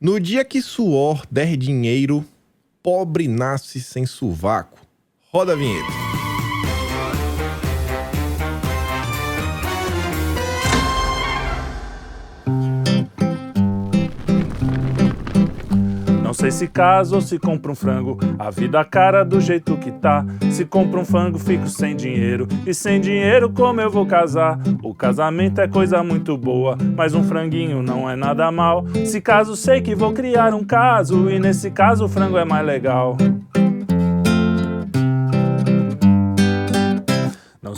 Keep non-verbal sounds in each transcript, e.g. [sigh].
No dia que suor der dinheiro, pobre nasce sem sovaco. Roda a vinheta. Sei se casa ou se compra um frango, a vida cara do jeito que tá. Se compra um frango, fico sem dinheiro, e sem dinheiro, como eu vou casar? O casamento é coisa muito boa, mas um franguinho não é nada mal. Se caso, sei que vou criar um caso, e nesse caso o frango é mais legal.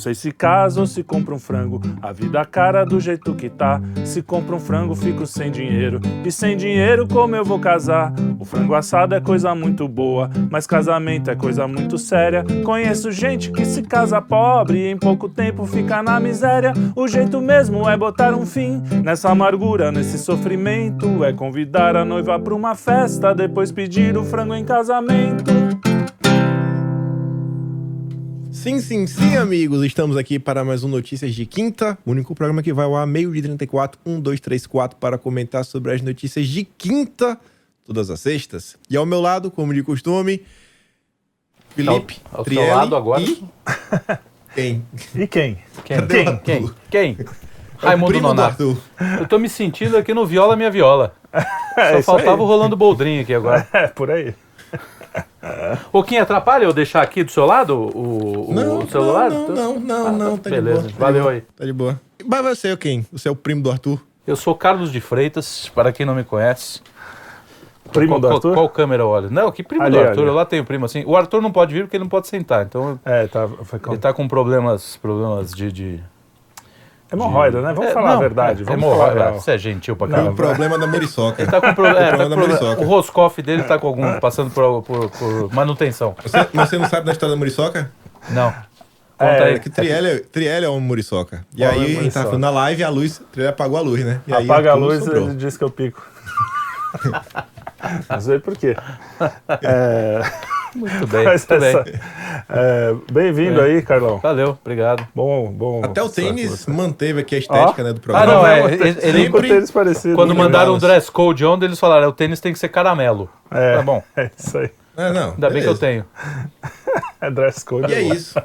Sei se casa ou se compra um frango, a vida cara do jeito que tá. Se compra um frango, fico sem dinheiro, e sem dinheiro, como eu vou casar? O frango assado é coisa muito boa, mas casamento é coisa muito séria. Conheço gente que se casa pobre e em pouco tempo fica na miséria. O jeito mesmo é botar um fim nessa amargura, nesse sofrimento. É convidar a noiva pra uma festa, depois pedir o frango em casamento. Sim, sim, sim, amigos. Estamos aqui para mais um Notícias de Quinta. O único programa que vai ao ar meio de 34, 1, 2, 3, 4 para comentar sobre as notícias de quinta, todas as sextas. E ao meu lado, como de costume, Felipe, Ao- ao seu Trielli lado agora? e... [laughs] Quem? E quem? Quem? Quem? Quem? Quem? É Raimundo Nonato. Eu tô me sentindo aqui no Viola Minha Viola. [laughs] É Só isso faltava aí. o Rolando Boldrinho aqui agora. [laughs] É, por aí. [laughs] Ô, Kim, atrapalha eu deixar aqui do seu lado o, o Não, celular? não, não, não, Ah, não, tá beleza, de boa. tá valeu aí. Tá de boa. Mas você é quem? Você é o primo do Arthur? Eu sou Carlos de Freitas, para quem não me conhece. Primo qual, do qual- Arthur? Qual, câmera eu olho? Não, que primo Ali, do Arthur? ali. Eu lá tenho primo assim. O Arthur não pode vir porque ele não pode sentar. Então É, tá, foi com... ele tá com problemas, problemas de. de Hemorroida, né? Vamos É, falar não, a verdade. é, Vamos hemorroida, falar. Você é gentil pra É o caramba. problema da muriçoca. Ele tá com, pro... é, tá problema com da muriçoca. O Roscoff dele tá com algum. passando por, por- por manutenção. Você, mas você não sabe da história da muriçoca? Não. É, Conta aí. É que Trielli, Trielli é uma muriçoca. E Qual é a aí a gente muriçoca? tava falando na live e a luz, Trielli apagou a luz, né? E aí Apaga a luz sobrou. ele diz que eu pico. [laughs] Não sei por quê. [laughs] É, Muito bem. Muito essa- bem. é, Bem-vindo É. aí, Carlão. Valeu, obrigado. Bom, bom. Até o tênis manteve aqui a estética Ó. né, do Ah, programa. não, é. Ele, ele- sempre tênis parecido. quando mandaram o Balance. dress code ontem, eles falaram: o tênis tem que ser caramelo. É, Tá bom. É isso aí. É, não, Ainda bem que eu beleza. tenho. [laughs] É dress code. E é isso.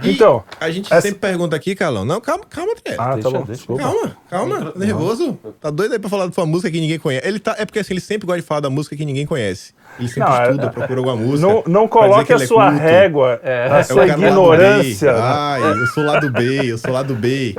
E Então, A gente essa- sempre pergunta aqui, Carlão. Não, calma, calma. Ah, Deixa, tá bom. Desculpa. Calma, calma, tá nervoso? Tá doido aí pra falar de uma música que ninguém conhece. Ele tá, é porque assim, ele sempre gosta de falar da música que ninguém conhece. Ele sempre Não, é- estuda, procura alguma música. Não, não dizer coloque que a é sua culto. régua, É. a É É sua ignorância. B. Ai, eu sou lá do B, eu sou lá do B.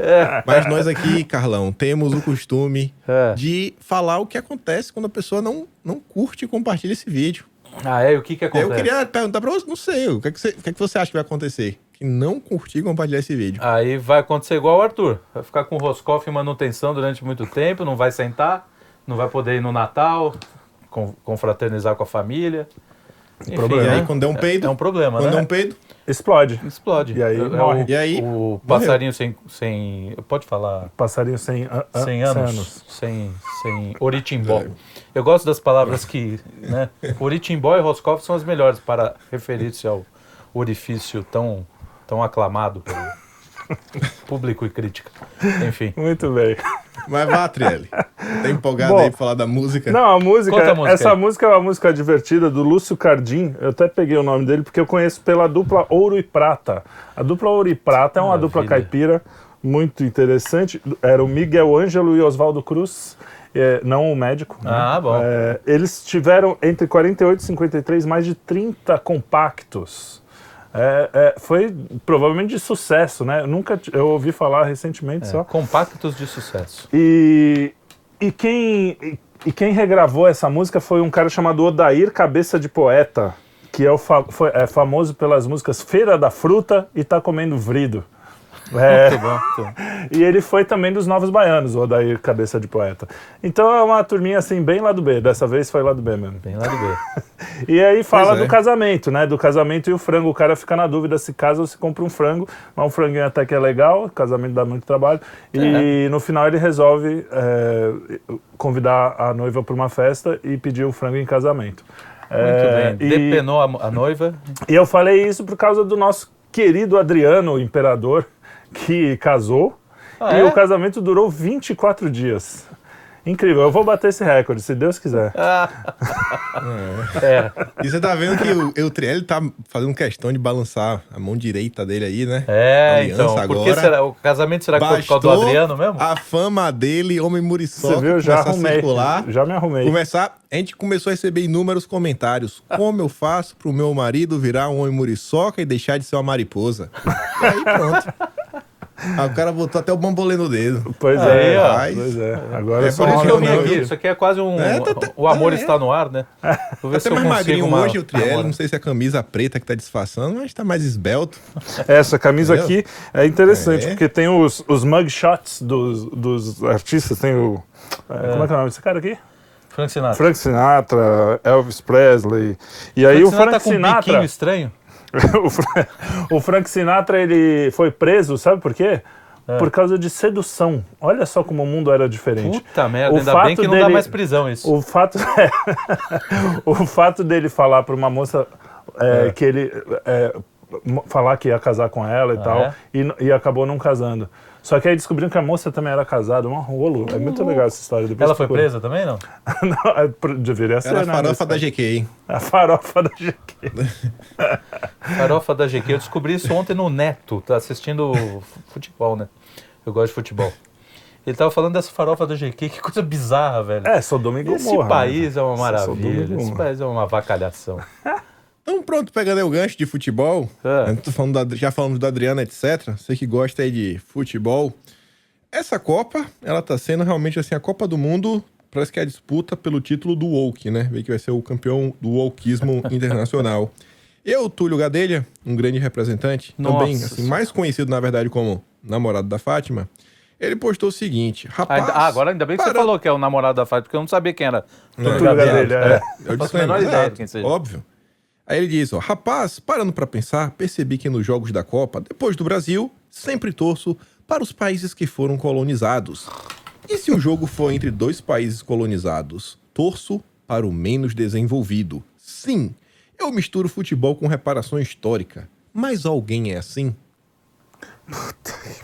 Mas nós aqui, Carlão, temos o costume É. de falar o que acontece quando a pessoa não, não curte e compartilha esse vídeo. Ah, é? E o que que Eu acontece? queria perguntar pra você, não sei, o que, é que, você, o que, é que você acha que vai acontecer? Que não curtir e compartilhar esse vídeo. Aí vai acontecer igual o Arthur. Vai ficar com o Roscoff em manutenção durante muito tempo, não vai sentar, não vai poder ir no Natal, con- confraternizar com a família. Enfim, problema. E né? aí, quando der um peido, É um problema, quando né? der um peido, Explode. Explode. E aí É- é morre. O, E aí, o passarinho sem, sem. Pode falar. Passarinho sem, a- a- Sem anos. anos. Sem, sem oritimbó. Eu gosto das palavras que. Né, oritimbó e Roscoff são as melhores para referir-se ao orifício tão, tão aclamado pelo público e crítica. Enfim. Muito bem. mas vá, Trielli. Tá empolgado Bom, aí pra falar da música? Não, a música, Conta a música essa aí. música é uma música divertida do Lúcio Cardim. Eu até peguei o nome dele porque eu conheço pela dupla Ouro e Prata. A dupla Ouro e Prata é uma Maravilha. dupla caipira muito interessante. Era o Miguel Ângelo e Oswaldo Cruz. É, não o médico. né? Ah, bom. É, eles tiveram entre 48 e 53 mais de 30 compactos. É, é, foi provavelmente de sucesso, né? Eu nunca eu ouvi falar recentemente só. Compactos de sucesso. E, e, quem, e, e quem regravou essa música foi um cara chamado Odair Cabeça de Poeta, que é, o fa- foi- é famoso pelas músicas Feira da Fruta e Tá Comendo Vrido. [laughs] É, Muito bom. muito bom. e ele foi também dos Novos Baianos, o Odair Cabeça de Poeta. Então é uma turminha assim, bem lá do B. Dessa vez foi lá do B mesmo. Bem lá do B. [laughs] E aí fala Pois é. do casamento, né? Do casamento e o frango. O cara fica na dúvida se casa ou se compra um frango. Mas um franguinho até que é legal, o casamento dá muito trabalho. E no final ele resolve é, convidar a noiva para uma festa e pedir o frango em casamento. Muito É, bem. e- Depenou a, a noiva. [laughs] e eu falei isso por causa do nosso querido Adriano, o imperador, que casou. Ah, e é? o casamento durou 24 dias. Incrível, eu vou bater esse recorde, se Deus quiser. [laughs] É, E você tá vendo que o Eutriel tá fazendo questão de balançar a mão direita dele aí, né? é Aliança então. Agora. será? O casamento será que foi por causa do Adriano mesmo? A fama dele, homem Você muriçoca, viu? Já arrumei. circular. Já me arrumei. Começar, a gente começou a receber inúmeros comentários. Como eu faço pro meu marido virar um homem muriçoca e deixar de ser uma mariposa? E aí pronto. [laughs] Aí o cara botou até o bambolê no dedo. Pois Aí, é, ó. pois é. Agora É é só por isso que eu vim aqui. Isso aqui é quase um. É, tá- tá- o amor é. está no ar, né? Vou ver Tá se até eu mais consigo magrinho uma, hoje, o Triel. namorada. Não sei se é a camisa preta que tá disfarçando, mas tá mais esbelto. Essa camisa Entendeu? aqui é interessante, É. porque tem os, os mugshots dos, dos artistas, tem o... é, Como é que é o nome desse cara aqui? Frank Sinatra. Frank Sinatra, Elvis Presley. E aí Frank o Frank tá com um biquinho Sinatra... estranho. [laughs] o, Fra- o Frank Sinatra, ele foi preso, sabe por quê? É. Por causa de sedução. Olha só como o mundo era diferente. Puta merda, O ainda fato bem que não dá mais prisão isso. O fato, [laughs] o fato dele falar para uma moça é, É. que ele é, falar que ia casar com ela e Ah, tal é? e, e acabou não casando. Só que aí descobriram que a moça também era casada, um rolo. É muito legal essa história. Depois Ela foi procura. presa também, não? [laughs] não, é, deveria ser, Era a né? farofa da GQ, hein? A farofa da GQ. [laughs] Farofa da GQ. Eu descobri isso ontem no Neto, tá assistindo fu- futebol, né? Eu gosto de futebol. Ele tava falando dessa farofa da GQ, que coisa bizarra, velho. É, Sodoma e Gomorra. Esse né? país é uma maravilha. Esse país é uma avacalhação. [laughs] Então pronto, pegando aí o gancho de futebol. É. Eu tô falando da- já falamos da Adriana, etc. Você que gosta aí de futebol. Essa Copa, ela tá sendo realmente assim, a Copa do Mundo, parece que é a disputa pelo título do Woke, né? Vê que vai ser o campeão do wokeismo [laughs] internacional. Eu, Túlio Gadelha, um grande representante, também, Nossa assim, Senhora. mais conhecido, na verdade, como namorado da Fátima, ele postou o seguinte, rapaz... Ah, agora ainda bem que você falou que é o namorado da Fátima, porque eu não sabia quem era. Não, Túlio Gadelha, é. É faço a menor ideia quem seja. Óbvio. Aí ele diz, ó, rapaz, parando pra pensar, percebi que nos jogos da Copa, depois do Brasil, sempre torço para os países que foram colonizados. E se o jogo for entre dois países colonizados, torço para o menos desenvolvido. Sim, eu misturo futebol com reparação histórica. Mas alguém é assim?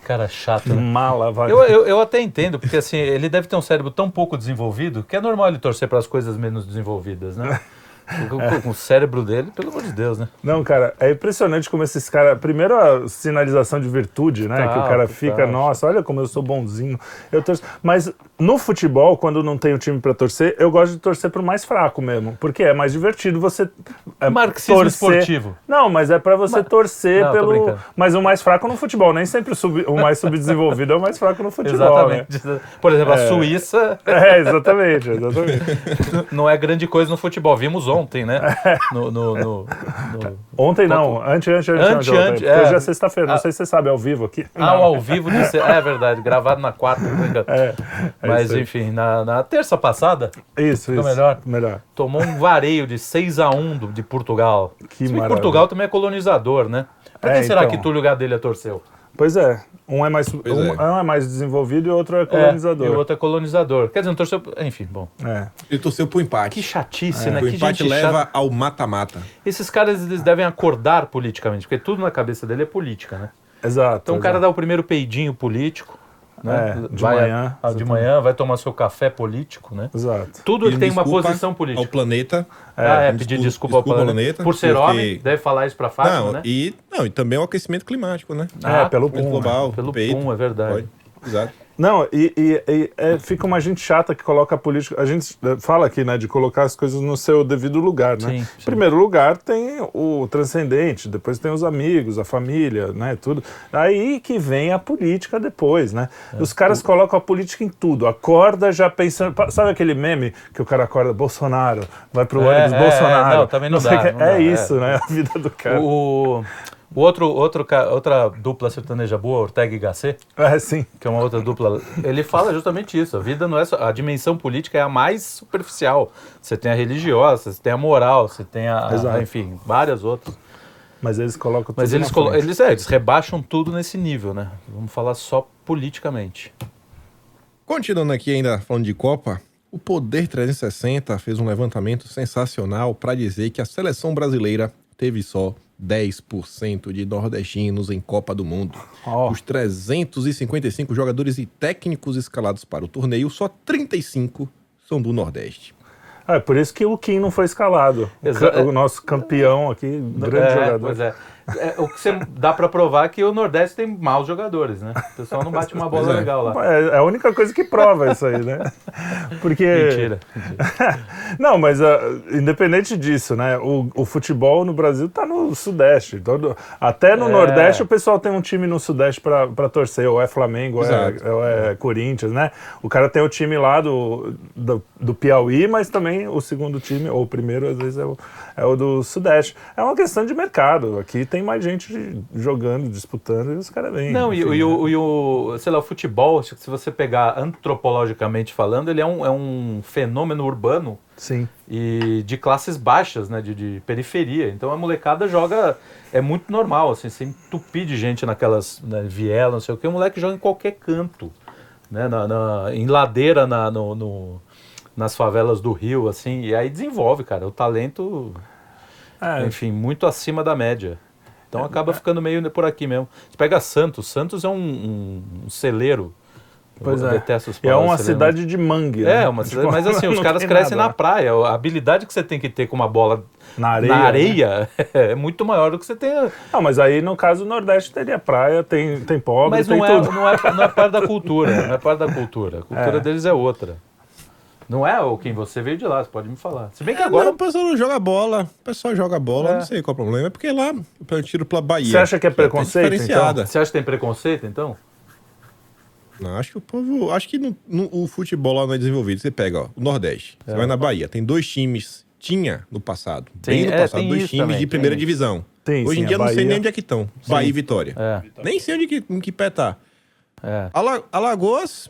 Cara chato, né? Mala, vai. Eu, eu, eu até entendo, porque assim, ele deve ter um cérebro tão pouco desenvolvido que é normal ele torcer para as coisas menos desenvolvidas, né? [laughs] Com, o cérebro dele, pelo amor de Deus, né? Não, cara, é impressionante como esses caras. Primeiro a sinalização de virtude, né? Total, que o cara total. fica, nossa, olha como eu sou bonzinho. Eu torço. Mas no futebol, quando não tem o time pra torcer, eu gosto de torcer pro mais fraco mesmo. Porque é mais divertido você. É, Marxismo esportivo. Não, mas é pra você torcer Não, pelo. Mas o mais fraco no futebol. Nem sempre o, sub- o mais subdesenvolvido é o mais fraco no futebol. né? Exatamente. Por exemplo, a Suíça É, exatamente, exatamente. [laughs] não é grande coisa no futebol. Vimos ontem, né? [laughs] No, no, no- no- Ontem não, antes, antes, antes. Ante, ontem, ante, porque é. Hoje é sexta-feira, não Ah. sei se você sabe, é ao vivo aqui. Ah, o ao vivo de. É verdade, gravado na quarta. não engano. É, é Mas enfim, na, na terça passada, Isso, Ficou isso. melhor? Melhor. tomou um vareio de 6 a 1 do, de Portugal. Que Se. Portugal também é colonizador, né? Pra É, quem será então. que Túlio Gadelha torceu? Pois é. Um é mais, Pois um, é. um é mais desenvolvido e o outro é É, colonizador. e o outro é colonizador. Quer dizer, não torceu. Enfim, bom. É. Ele torceu pro empate. Que chatice, né? o Que empate gente leva chata. ao mata-mata. Esses caras eles devem acordar politicamente, porque tudo na cabeça dele é política, né? Exato. Então o cara exato. dá o primeiro peidinho político, né? É, de Vai- manhã, ah, de manhã, vai tomar seu café político, né? Exato. Tudo ele tem uma posição Ao política. planeta. ah, é, pedir desculpa- desculpa, ao ao planeta. planeta, Por ser porque- homem, deve falar isso pra Fátima, não, né? e, não, e também o aquecimento climático, né? É, pelo PUM, global, Pelo peito. PUM, é verdade. Pode. Exato. Não, e, e- e, é, fica uma gente chata que coloca a política. A gente é, fala aqui, né, de colocar as coisas no seu devido lugar, né? Sim, Em sim. primeiro lugar tem o transcendente, depois tem os amigos, a família, né, tudo. Aí que vem a política depois, né? É, Os caras colocam a política em tudo. Acorda já pensando. Sabe aquele meme que o cara acorda Bolsonaro, vai pro É, ônibus é, Bolsonaro? não, também não sei dá, não é dá, isso, é. né? A vida do cara. O, o outro, outro, outra dupla sertaneja boa, Ortega e Gasset, É, sim. que é uma outra dupla, ele fala justamente isso. A vida não é só. A dimensão política é a mais superficial. Você tem a religiosa, você tem a moral, você tem a. a- enfim, várias outras. Mas eles colocam Mas tudo eles, na colo- eles, é, eles rebaixam tudo nesse nível, né? Vamos falar só politicamente. Continuando aqui ainda falando de Copa, o Poder 360 fez um levantamento sensacional para dizer que a seleção brasileira teve só 10% de nordestinos em Copa do Mundo. Ó. Os 355 jogadores e técnicos escalados para o torneio, só 35 são do Nordeste. É por isso que o Kim não foi escalado. O Exa- ca- O nosso campeão aqui, grande É, jogador. Pois é. É, o que você dá pra provar é que o Nordeste tem maus jogadores, né? O pessoal não bate uma bola é. legal lá. É é a única coisa que prova isso aí, né? Porque. [laughs] Mentira. Não, mas ah, independente disso, né? O, o futebol no Brasil tá no Sudeste. Todo, até no É. Nordeste o pessoal tem um time no Sudeste pra, pra torcer. Ou é Flamengo, ou é, é Corinthians, né? O cara tem o time lá do, do, do Piauí, mas também o segundo time, ou o primeiro, às vezes, é o, é o do Sudeste. É uma questão de mercado. Aqui tem mais gente jogando, disputando, e os caras vêm. Não, e, enfim, e né? o, e o- sei lá, o futebol, se se você pegar antropologicamente falando, ele é um, é um fenômeno urbano Sim. e de classes baixas, né, de, de periferia. Então a molecada joga, é muito normal, assim, você entupir de gente naquelas né, vielas, não sei o que, o moleque joga em qualquer canto, né, na, na- em ladeira na, no, no- nas favelas do Rio, assim, e aí desenvolve, cara, o talento, É, enfim, muito acima da média. Então acaba ficando meio por aqui mesmo. Você pega Santos, Santos é um, um- um celeiro. Pois Eu é. detesto os é uma celeiro, cidade de mangue. é, né? uma cidade, Tipo, mas assim, [laughs] os caras crescem nada. na praia. A habilidade que você tem que ter com uma bola Na areia. na né? areia [laughs] é muito maior do que você tem. Não, mas aí no caso o Nordeste teria praia, tem, tem pobre, Mas tem não é, tudo. não, é, não é parte da cultura. Não é parte da cultura. A cultura [laughs] É. deles é outra. Não é o quem você veio de lá, você pode me falar. Se bem que Agora agora. o pessoal não joga bola. O pessoal joga bola, É. não sei qual é o problema. É porque lá eu tiro pela Bahia. Você acha que é tá preconceito, diferenciada. Você acha que tem preconceito, então? Não, acho que o povo. Acho que no- no- o futebol lá não é desenvolvido. Você pega, ó, o Nordeste. Você vai na Bahia, tem dois times. Tinha no passado. bem Tem- no é, passado, tem dois times também, de primeira tem. divisão. Sim, Hoje sim, em dia eu não sei nem onde é que estão. Bahia e Vitória. É. Nem sei onde que, em que pé tá. é. Ala- Alagoas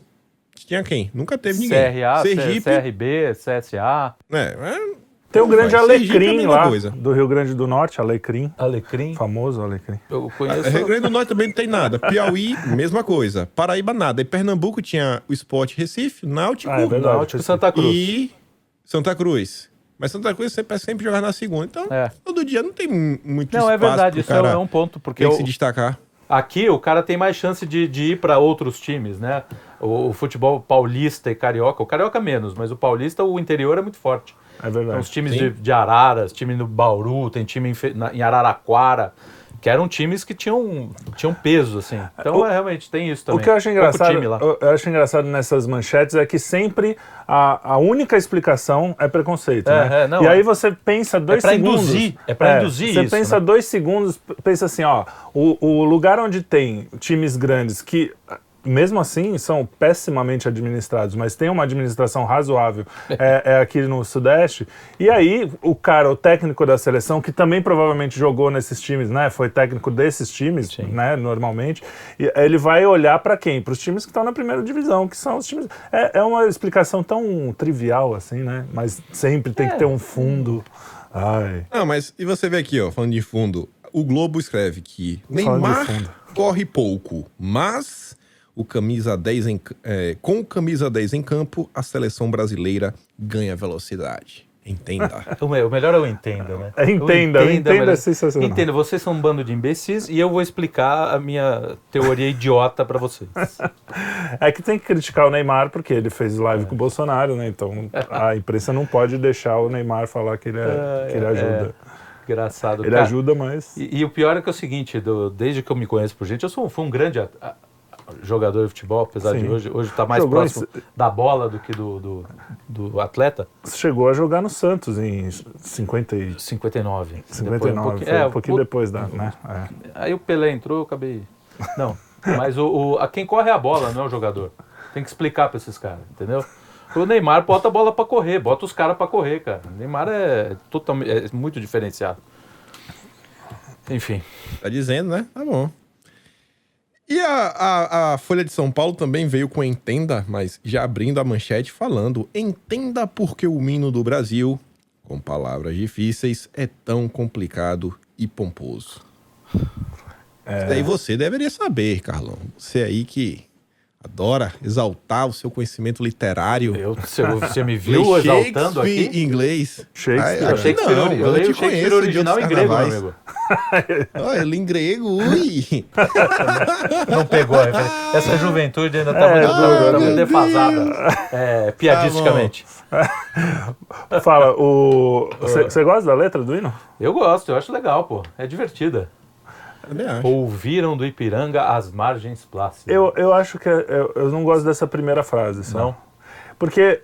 tinha quem? Nunca teve ninguém. CRA, Sergipe. CRB, CSA, É, é, Tem o grande Vai, é Alecrim mesma lá, coisa. do Rio Grande do Norte, Alecrim. Alecrim. Famoso Alecrim. Eu É, conheço. Rio Grande do Norte também não tem nada. Piauí, [laughs] mesma coisa. Paraíba, nada. E Pernambuco tinha o Sport Recife, Náutico Ah, é verdade. Náutico e Santa Cruz. e Santa Cruz. Mas Santa Cruz sempre, sempre jogar na segunda. Então, É. todo dia não tem mu- muito Não, é espaço verdade, isso cara é um ponto, porque tem que eu- se destacar. Aqui o cara tem mais chance de, de ir para outros times, né? O, o futebol paulista e carioca, o carioca menos, mas o paulista, o interior é muito forte. É Então, verdade. os times Sim. de, de Araras, time no Bauru, tem time em, na- em Araraquara, que eram times que tinham, tinham peso, assim. Então, O- é, realmente, tem isso O também. que eu acho engraçado, time lá. eu, eu acho engraçado nessas manchetes é que sempre a, a única explicação é preconceito, É, né? é, não, e aí é- você pensa dois pra segundos. induzir, é pra induzir Você isso, pensa né? dois segundos, pensa assim, ó, o, o lugar onde tem times grandes que mesmo assim são pessimamente administrados, mas tem uma administração razoável, é, é aqui no Sudeste. E aí o cara, o técnico da seleção, que também provavelmente jogou nesses times, né? Foi técnico desses times, né? Normalmente. E ele vai olhar para quem? Para os times que estão na primeira divisão, que são os times. É, é uma explicação tão trivial assim, né? Mas sempre tem que ter um fundo. Ai. Não, mas e você vê aqui, ó, falando de fundo. O Globo escreve que Neymar fundo. corre pouco, mas o camisa 10 em, é, com o camisa 10 em campo, a seleção brasileira ganha velocidade. Entenda. [laughs] O me- o melhor é o entenda, né? É, entenda, entenda é melhor. sensacional. Entenda, vocês são um bando de imbecis e eu vou explicar a minha teoria idiota pra vocês. [laughs] É que tem que criticar o Neymar porque ele fez live com o Bolsonaro, né? Então a imprensa não pode deixar o Neymar falar que ele, é- que ele ajuda. Engraçado. Ele Cara, ajuda, mas. E, e o pior é que é o seguinte, do- desde que eu me conheço por gente, eu sou, fui um grande a- a- jogador de futebol, apesar Sim. de hoje hoje tá mais Jogou em próximo da bola do que do, do, do atleta. Chegou a jogar no Santos em 50 e... 59. 59, Depois, um pouquinho, foi é, um pouquinho o- depois da. Né? É. Aí o Pelé entrou, eu acabei. Não. Mas o, o- a quem corre é a bola, não é o jogador. Tem que explicar pra esses caras, entendeu? O Neymar bota a bola pra correr, bota os caras pra correr, cara. O Neymar é, totalmente, é muito diferenciado. Enfim. Tá dizendo, né? Tá bom. E a, a, a Folha de São Paulo também veio com Entenda, mas já abrindo a manchete falando: Entenda porque o hino do Brasil, com palavras difíceis, é tão complicado e pomposo. É. Daí você deveria saber, Carlão. Você aí que adora exaltar o seu conhecimento literário. Eu, você, você me viu exaltando aqui? em inglês. Shakespeare. Ah, Ah, Shakespeare, não, eu eu te conheço de original em grego, meu amigo. [laughs] Olha, ele em grego, ui. [laughs] Não pegou a referência. Essa juventude ainda tá, É, muito, tá né? muito defasada. É, piadisticamente. [laughs] Fala, o. Você gosta da letra do hino? Eu gosto, eu acho legal, pô. É divertida. Ouviram do Ipiranga as margens plácidas. Eu, eu acho que. é- Eu, eu não gosto dessa primeira frase, só. Não? Porque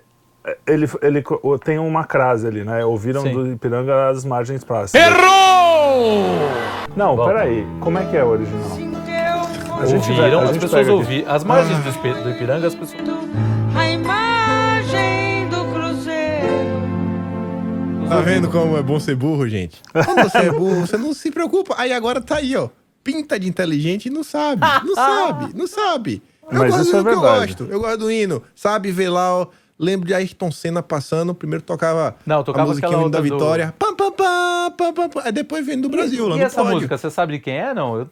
ele, ele co- tem uma crase ali, né? Ouviram Sim. do Ipiranga as margens próximas. Errou! Não, Bom. peraí. Como é que é o original? A gente a as gente pessoas pega aqui. ouviram. As margens do, Ipi- do Ipiranga, as pessoas. Tá vendo como é bom ser burro, gente? Quando você é burro, você não se preocupa. Aí agora tá aí, ó. Pinta de inteligente e não sabe. Não sabe, não sabe. Eu Mas gosto isso do é que eu verdade. gosto. Eu gosto do hino. Sabe, ver lá, ó. Lembro de Ayrton Senna passando. Primeiro tocava Não, tocava a musiquinha aquela hino da outra do- Vitória. Pam, pam, pam, pam, pam, pam. Aí depois vem do Brasil, lá e no essa pódio. música, você sabe de quem é? Não, eu,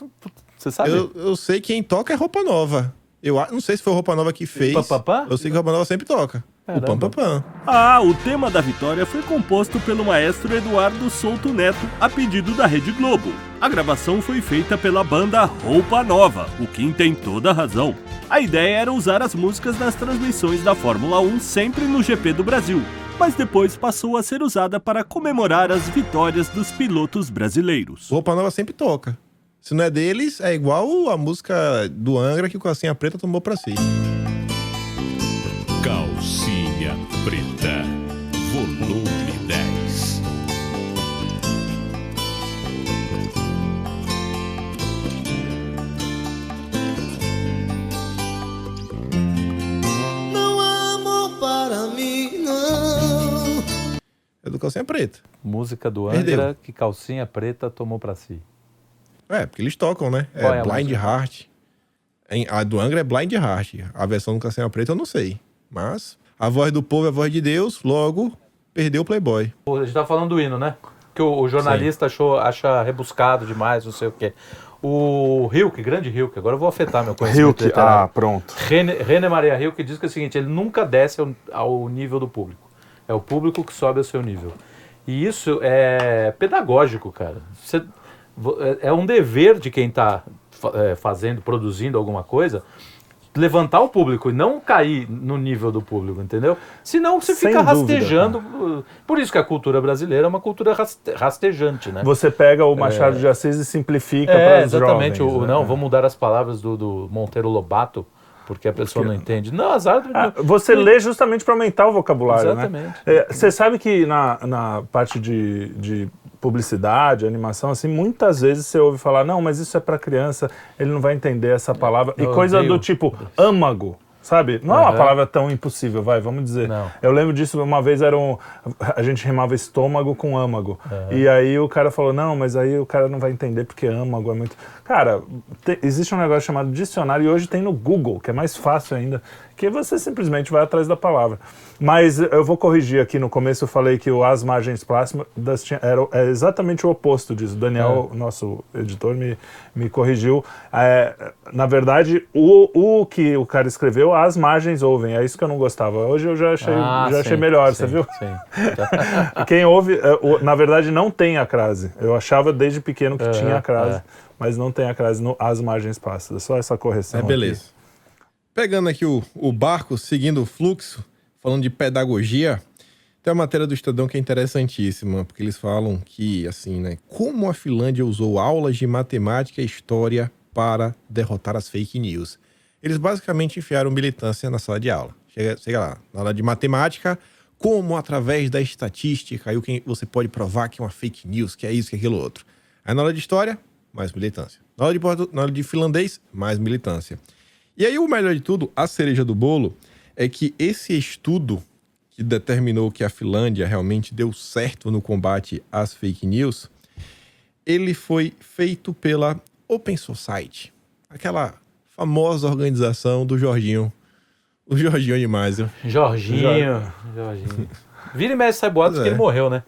você sabe? Eu, eu sei quem toca é Roupa Nova. Eu a- não sei se foi Roupa Nova que fez. Pam, pam, pam? Eu sei que Roupa Nova sempre toca. O Pam Pam Pam. Ah, o tema da vitória foi composto pelo maestro Eduardo Souto Neto a pedido da Rede Globo. A gravação foi feita pela banda Roupa Nova, o Kim tem toda a razão. A ideia era usar as músicas nas transmissões da Fórmula 1 sempre no GP do Brasil, mas depois passou a ser usada para comemorar as vitórias dos pilotos brasileiros. Roupa Nova sempre toca. Se não é deles, é igual a música do Angra que o Calcinha Preta tomou pra si. Calcinha Preta, volume 10. Não há amor para mim, não. É do Calcinha Preta. Música do Perdeu. Angra que calcinha preta tomou pra si. É, porque eles tocam, né? É É a Blind música? Heart. A do Angra é Blind Heart. A versão do Calcinha Preta eu não sei. Mas a voz do povo é a voz de Deus, logo perdeu o Playboy. A gente tá falando do hino, né? Que o, o jornalista achou, acha rebuscado demais, não sei o quê. O Hilke, grande Hilke, agora eu vou afetar meu conhecimento Hilke, ah, pronto. René, René Maria Hilke diz que é o seguinte, ele nunca desce ao, ao nível do público. É o público que sobe ao seu nível. E isso é pedagógico, cara. Você- vo- é- é um dever de quem está fazendo, produzindo alguma coisa, levantar o público e não cair no nível do público, entendeu? Senão você Sem fica dúvida, rastejando. uh, Por isso que a cultura brasileira é uma cultura raste- rastejante, né? Você pega o Machado de Assis e simplifica É, para os exatamente. jovens. o, né? Não, vamos mudar as palavras do, do Monteiro Lobato, porque a pessoa não entende. Não, azar. Ah, você lê justamente para aumentar o vocabulário, Exatamente. né? É, Você sabe que na, na parte de, de publicidade, animação, assim, muitas vezes você ouve falar, não, mas isso é para criança, ele não vai entender essa palavra. E Eu coisa odeio. do tipo, âmago. Sabe? Não é uma palavra tão impossível, vai, vamos dizer. Não. Eu lembro disso, uma vez era um. A gente rimava estômago com âmago. E aí o cara falou: não, mas aí o cara não vai entender porque âmago é muito. Cara, te- existe um negócio chamado dicionário e hoje tem no Google, que é mais fácil ainda, que você simplesmente vai atrás da palavra. Mas eu vou corrigir aqui, no começo eu falei que o as margens tinha- era é exatamente o oposto disso. O Daniel, nosso editor, me, me corrigiu. É, na verdade, o, o que o cara escreveu, as margens ouvem. É isso que eu não gostava. Hoje eu já achei, Ah, já achei sim, melhor, sim, você viu? Sim. [laughs] Quem ouve, é, o- na verdade, não tem a crase. Eu achava desde pequeno que Aham, tinha a crase, é. mas não tem a crase no as margens plácidas. Só essa correção. É, aqui. Pegando aqui o, o barco, seguindo o fluxo, falando de pedagogia, tem uma matéria do Estadão que é interessantíssima, porque eles falam que, assim, né, como a Finlândia usou aulas de matemática e história para derrotar as fake news. Eles basicamente enfiaram militância na sala de aula. Chega, chega lá, na aula de matemática, como através da estatística, aí você pode provar que é uma fake news, que é isso, que é aquilo outro. Aí na aula de história, mais militância. Na aula de, na aula de finlandês, mais militância. E aí o melhor de tudo, a cereja do bolo, é que esse estudo que determinou que a Finlândia realmente deu certo no combate às fake news, ele foi feito pela Open Society, aquela famosa organização do Jorginho, o Jorginho Animásio. Jorginho. Jorginho. Vira e mexe sai boatos Pois que é. ele morreu, né?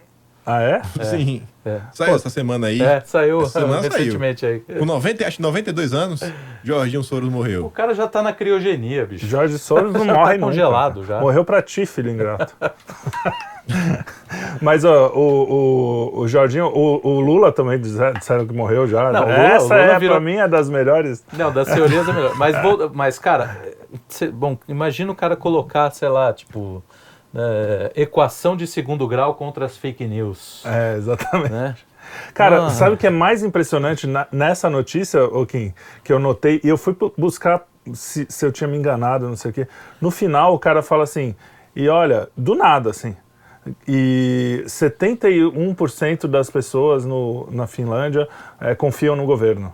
Ah, é? Sim. É. Saiu essa semana aí. É, saiu Essa semana recentemente aí. Com 90, acho que 92 anos, Jorginho Soros O morreu. cara já tá na criogenia, bicho. Jorge Soros não [laughs] Já morre tá nunca. congelado já. Morreu pra ti, filho ingrato. [laughs] Mas ó, o, o, o Jorginho, o, o Lula também disseram, que morreu já. Não, o Lula- Essa o Lula é, virou- pra mim, é das melhores. Não, das teorias é melhor. Mas, [laughs] mas cara, cê- bom, imagina o cara colocar, sei lá, tipo, é, equação de segundo grau contra as fake news. É, exatamente. Né? Cara, Ah. sabe o que é mais impressionante na- nessa notícia, Kim, que eu notei, e eu fui buscar se, se eu tinha me enganado, não sei o quê. No final, o cara fala assim, e olha, do nada, assim, e 71% das pessoas no, na Finlândia eh, confiam no governo.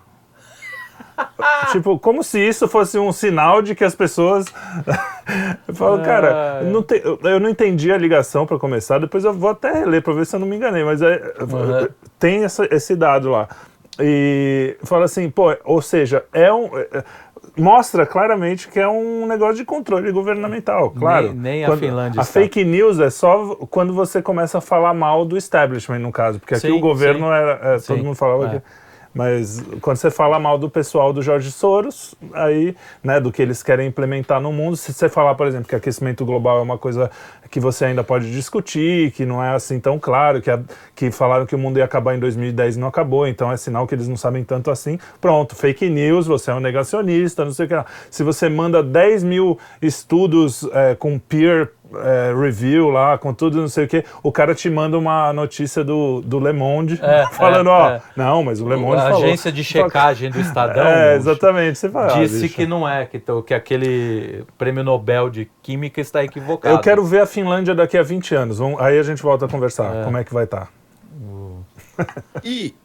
[laughs] tipo, como se isso fosse um sinal de que as pessoas. [laughs] eu falo, cara, é. não te- eu- não entendi a ligação para começar, depois eu vou até reler para ver se eu não me enganei, mas é- Uhum. tem essa- esse dado lá. E fala assim, pô, ou seja, é um. é- Mostra claramente que é um negócio de controle governamental, claro. Nem- nem a Quando- Finlândia A está. fake news é só quando você começa a falar mal do establishment, no caso, porque aqui Sim, o governo sim. era. é, todo mundo falava é. que. Mas quando você fala mal do pessoal do Jorge Soros, aí, né, do que eles querem implementar no mundo, se você falar, por exemplo, que aquecimento global é uma coisa que você ainda pode discutir, que não é assim tão claro, que, a- que falaram que o mundo ia acabar em 2010 e não acabou, então é sinal que eles não sabem tanto assim. Pronto, fake news, você é um negacionista, não sei o que lá. Se você manda 10 mil estudos é, com peer é, review lá, com tudo, não sei o que, o cara te manda uma notícia do, do Le Monde É, falando, é, ó, é. não, mas o Le Monde A falou. agência de checagem do Estadão [laughs] É, exatamente. Você fala, ah, disse bicho. que não é, que, que aquele prêmio Nobel de Química está equivocado. Eu quero ver a Finlândia daqui a 20 anos. Vamos- aí a gente volta a conversar. Como é que vai estar? [laughs] E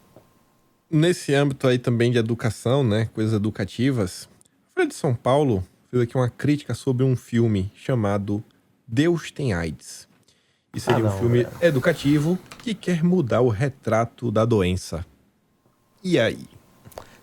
nesse âmbito aí também de educação, né? Coisas educativas, a Folha de São Paulo fez aqui uma crítica sobre um filme chamado Deus tem AIDS. E seria Ah, um não, filme educativo que quer mudar o retrato da doença. E aí?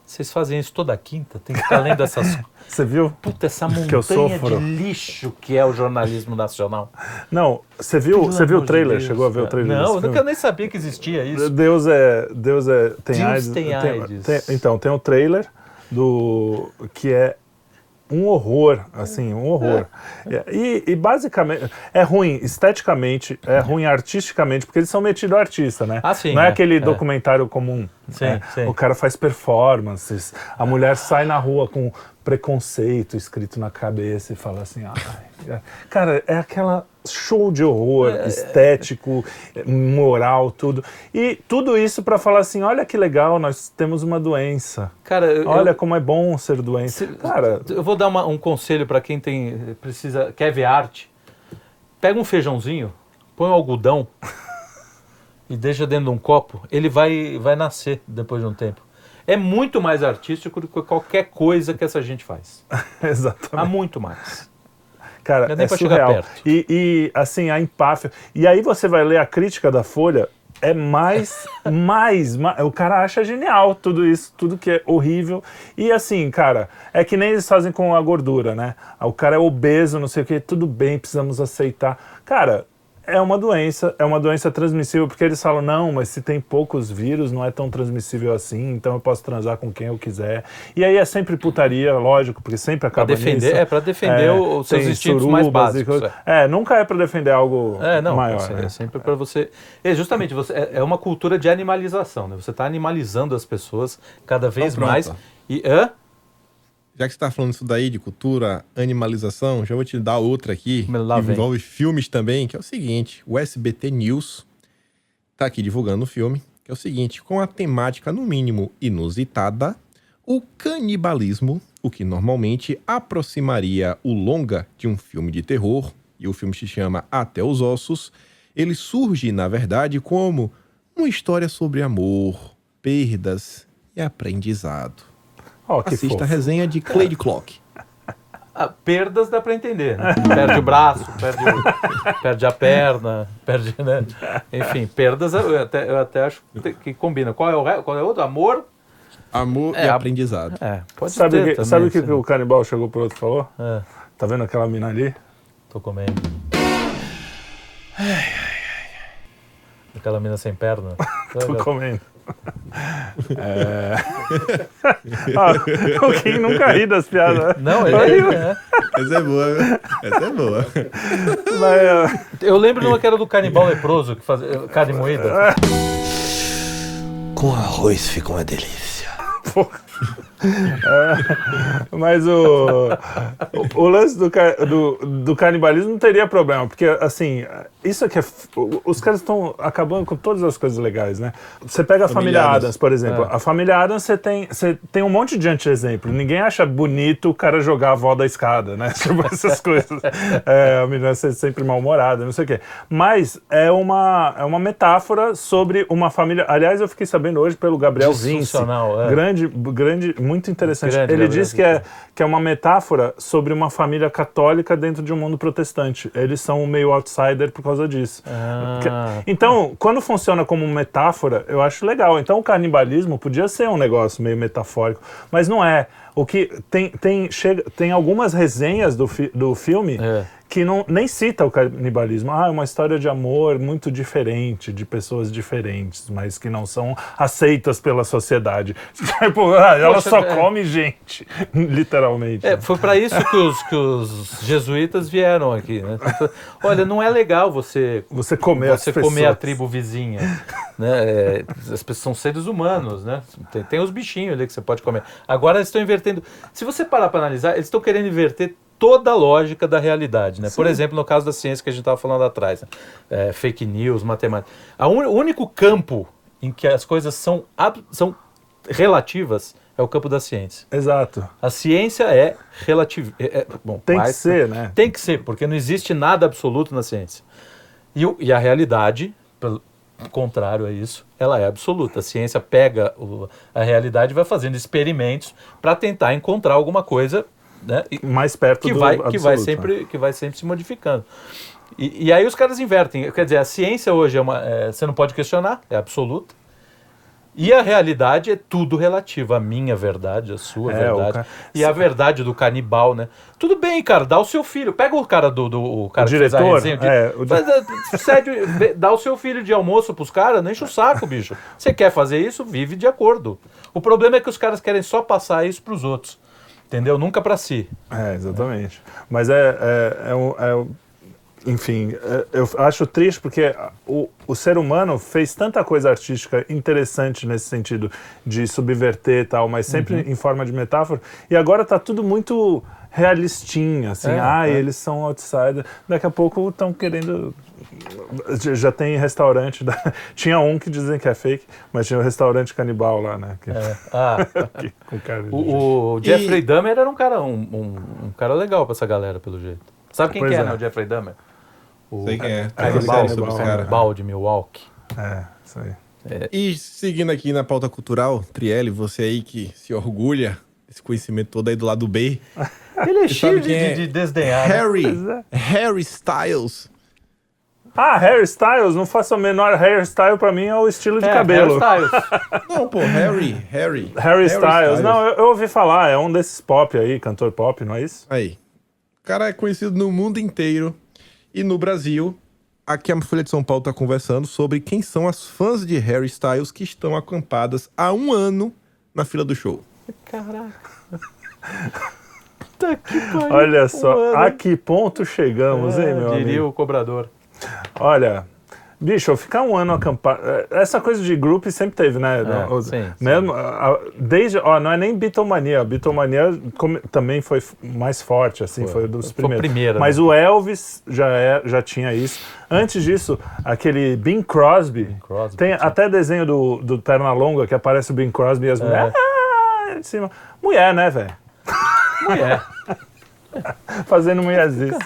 Vocês fazem isso toda quinta? Tem que ficar lendo essas. [laughs] Você viu? Puta, essa montanha de lixo que é o jornalismo nacional. Não, você viu, Pelo você viu o trailer? Deus, Chegou a ver o trailer? Não, eu nem sabia que existia isso. Deus é. Deus é. Tem Deus AIDS. tem AIDS. tem- então, tem o trailer do. que é um horror, assim, um horror. E, e basicamente, é ruim esteticamente, é ruim artisticamente, porque eles são metidos artista, né? Ah, sim, Não é, é, aquele é. documentário comum. Sim, né? sim. O cara faz performances, a mulher sai na rua com preconceito escrito na cabeça e fala assim, é." cara, é aquela show de horror É, estético, moral, tudo. E tudo isso para falar assim, olha que legal, nós temos uma doença. Cara, Olha eu- como é bom ser doente. se- Cara, eu vou dar uma- um conselho para quem tem precisa quer ver arte. Pega um feijãozinho, põe um algodão [laughs] e deixa dentro de um copo. Ele vai vai nascer depois de um tempo. É muito mais artístico do que qualquer coisa que essa gente faz. [laughs] Há exatamente. muito mais. Cara, é é surreal. E, e, assim, a empáfia. E aí você vai ler a crítica da Folha, é mais, [laughs] mais, ma- O cara acha genial tudo isso, tudo que é horrível. E assim, cara, é que nem eles fazem com a gordura, né? O cara é obeso, não sei o que, tudo bem, precisamos aceitar. Cara. É uma doença, é uma doença transmissível, porque eles falam, não, mas se tem poucos vírus, não é tão transmissível assim, então eu posso transar com quem eu quiser. E aí é sempre putaria, lógico, porque sempre acaba defender- nisso. é, pra defender o- os seus instintos mais básicos, coisa- É, nunca é pra defender algo É, não, maior. assim, né? é sempre para você. É justamente você é, é uma cultura de animalização, né? Você está animalizando as pessoas cada vez Então, mais. E hã? Já que você tá falando isso daí de cultura, animalização, já vou te dar outra aqui, que envolve filmes também, que é o seguinte, o SBT News tá aqui divulgando o filme, que é o seguinte, com a temática no mínimo inusitada, o canibalismo, o que normalmente aproximaria o longa de um filme de terror, e o filme se chama Até os Ossos, ele surge, na verdade, como uma história sobre amor, perdas e aprendizado. Ó, que Assista a fofo. resenha de Clay Clock. Ah, perdas dá para entender. Né? Perde o braço, perde, o- perde a perna, perde, né? Enfim, perdas eu até, eu até acho que- combina. Qual é o qual é o outro? Amor? Amor É, e a- aprendizado. É, pode Sabe ter o que, também, sabe o que, que o canibal chegou pro outro e falou? É, Tá vendo aquela mina ali? tô comendo. Aquela mina sem perna. [laughs] Tô comendo. É... [laughs] ah, o Kim nunca ri das piadas. Não, ele é. Essa é boa? Essa é boa. Mas, é, Eu lembro de uma que era do canibal leproso, que fazia carne moída. Com arroz fica uma delícia. Mas o, o, o lance do, do, do canibalismo não teria problema, porque assim, isso aqui é. Os caras estão acabando com todas as coisas legais, né? Você pega a família. Adams, por exemplo. A família Adams, você tem, você tem um monte de anti-exemplo. Ninguém acha bonito o cara jogar a avó da escada, né? [laughs] Tipo essas coisas. É, a menina ser sempre mal-humorada, não sei o quê. Mas é uma, é uma metáfora sobre uma família. Aliás, eu fiquei sabendo hoje pelo Gabriel Vinci. É. Grande, grande, muito interessante. Grande Ele diz que é, que é uma metáfora sobre uma família católica dentro de um mundo protestante. Eles são meio outsider por causa disso. Ah. Então, quando funciona como metáfora, eu acho legal. Então, o canibalismo podia ser um negócio meio metafórico, mas não é. O que tem, tem, chega, tem algumas resenhas do, fi- do filme É. que não, nem cita o canibalismo. Ah, é uma história de amor muito diferente, de pessoas diferentes, mas que não são aceitas pela sociedade. [laughs] Tipo, ah, ela Poxa, só é. come gente, [laughs] literalmente. É, foi para isso que os, que os jesuítas vieram aqui, né? Olha, não é legal você Você comer você comer a tribo vizinha, né? É, as pessoas são seres humanos, né? Tem, tem os bichinhos ali que você pode comer. Agora eles estão invertendo. Se você parar para analisar, eles estão querendo inverter toda a lógica da realidade, né? Por exemplo, no caso da ciência que a gente estava falando atrás, né? É, fake news, matemática. Un- o único campo em que as coisas são, ab- são relativas é o campo da ciência. Exato. A ciência é relativa. É, é- bom, Tem que ser, né? Tem que ser, porque não existe nada absoluto na ciência. E, o- e a realidade, pelo contrário a isso, ela é absoluta. A ciência pega o- a realidade e vai fazendo experimentos para tentar encontrar alguma coisa né, e- Mais perto que, do vai, que, vai absoluto, né? sempre, que vai sempre se modificando. E, e aí os caras invertem. Quer dizer, a ciência hoje é uma. é, você não pode questionar, é absoluta. E a realidade é tudo relativo. A minha verdade, a sua É, verdade. ca- E a verdade do canibal, né? Tudo bem, cara, dá o seu filho. Pega o cara do. do o cara O diretor, resenha, de- é, o faz, é, cede, dá o seu filho de almoço pros caras, não enche o saco, bicho. Você quer fazer isso, vive de acordo. O problema é que os caras querem só passar isso pros outros. Entendeu? Nunca pra si. É, exatamente. Mas é, é, é, um- é um- enfim, é- eu acho triste porque o, o ser humano fez tanta coisa artística interessante nesse sentido de subverter e tal, mas sempre Uhum. em forma de metáfora. E agora tá tudo muito realistinha, assim, É, ah, é. eles são outsiders. Daqui a pouco estão querendo já- já tem restaurante da... [laughs] tinha um que dizem que é fake mas tinha o restaurante canibal lá né que, É. [laughs] Ah, que- com cara de- o, o Jeffrey Dahmer era um cara, um, um, um cara legal pra essa galera, pelo jeito. Sabe quem Pois que é, é. né, o Jeffrey Dahmer? O Sei quem é. Canibal, caras. canibal de Milwaukee. é isso aí E seguindo aqui na pauta cultural, Trielle, você aí que se orgulha desse conhecimento todo aí do lado B, Ele é cheio de, é? de, de desdenhar. né? Harry, Harry Styles. Ah, hairstyles, não faço a menor hairstyle pra mim é o estilo de É, cabelo. hairstyles. [laughs] Não, pô, Harry, Harry. Harry Styles. Não, eu, eu ouvi falar, é um desses pop aí, cantor pop, não é isso? Aí. O cara é conhecido no mundo inteiro e no Brasil. Aqui a Folha de São Paulo tá conversando sobre quem são as fãs de Harry Styles que estão acampadas há um ano na fila do show. Caraca. [laughs] Puta que pariu. Olha só, Mano. a que ponto chegamos, hein, meu É, Diria amigo? o cobrador. Olha, bicho, ficar um ano acampado. Essa coisa de grupo sempre teve, né? É, sim, mesmo, a- a- desde, ó, não é nem Beatlemania. Beatlemania come- também foi mais forte, assim, foi, Foi. dos Foi primeiros. primeira, Mas né? o Elvis já, é, já tinha isso. Antes disso, aquele Bing Crosby. Crosby, tem sim. até desenho do, do Pernalonga que aparece o Bing Crosby e as É. mulheres. Ah, de cima. Mulher, né, velho? Mulher. [laughs] Fazendo mulherzice.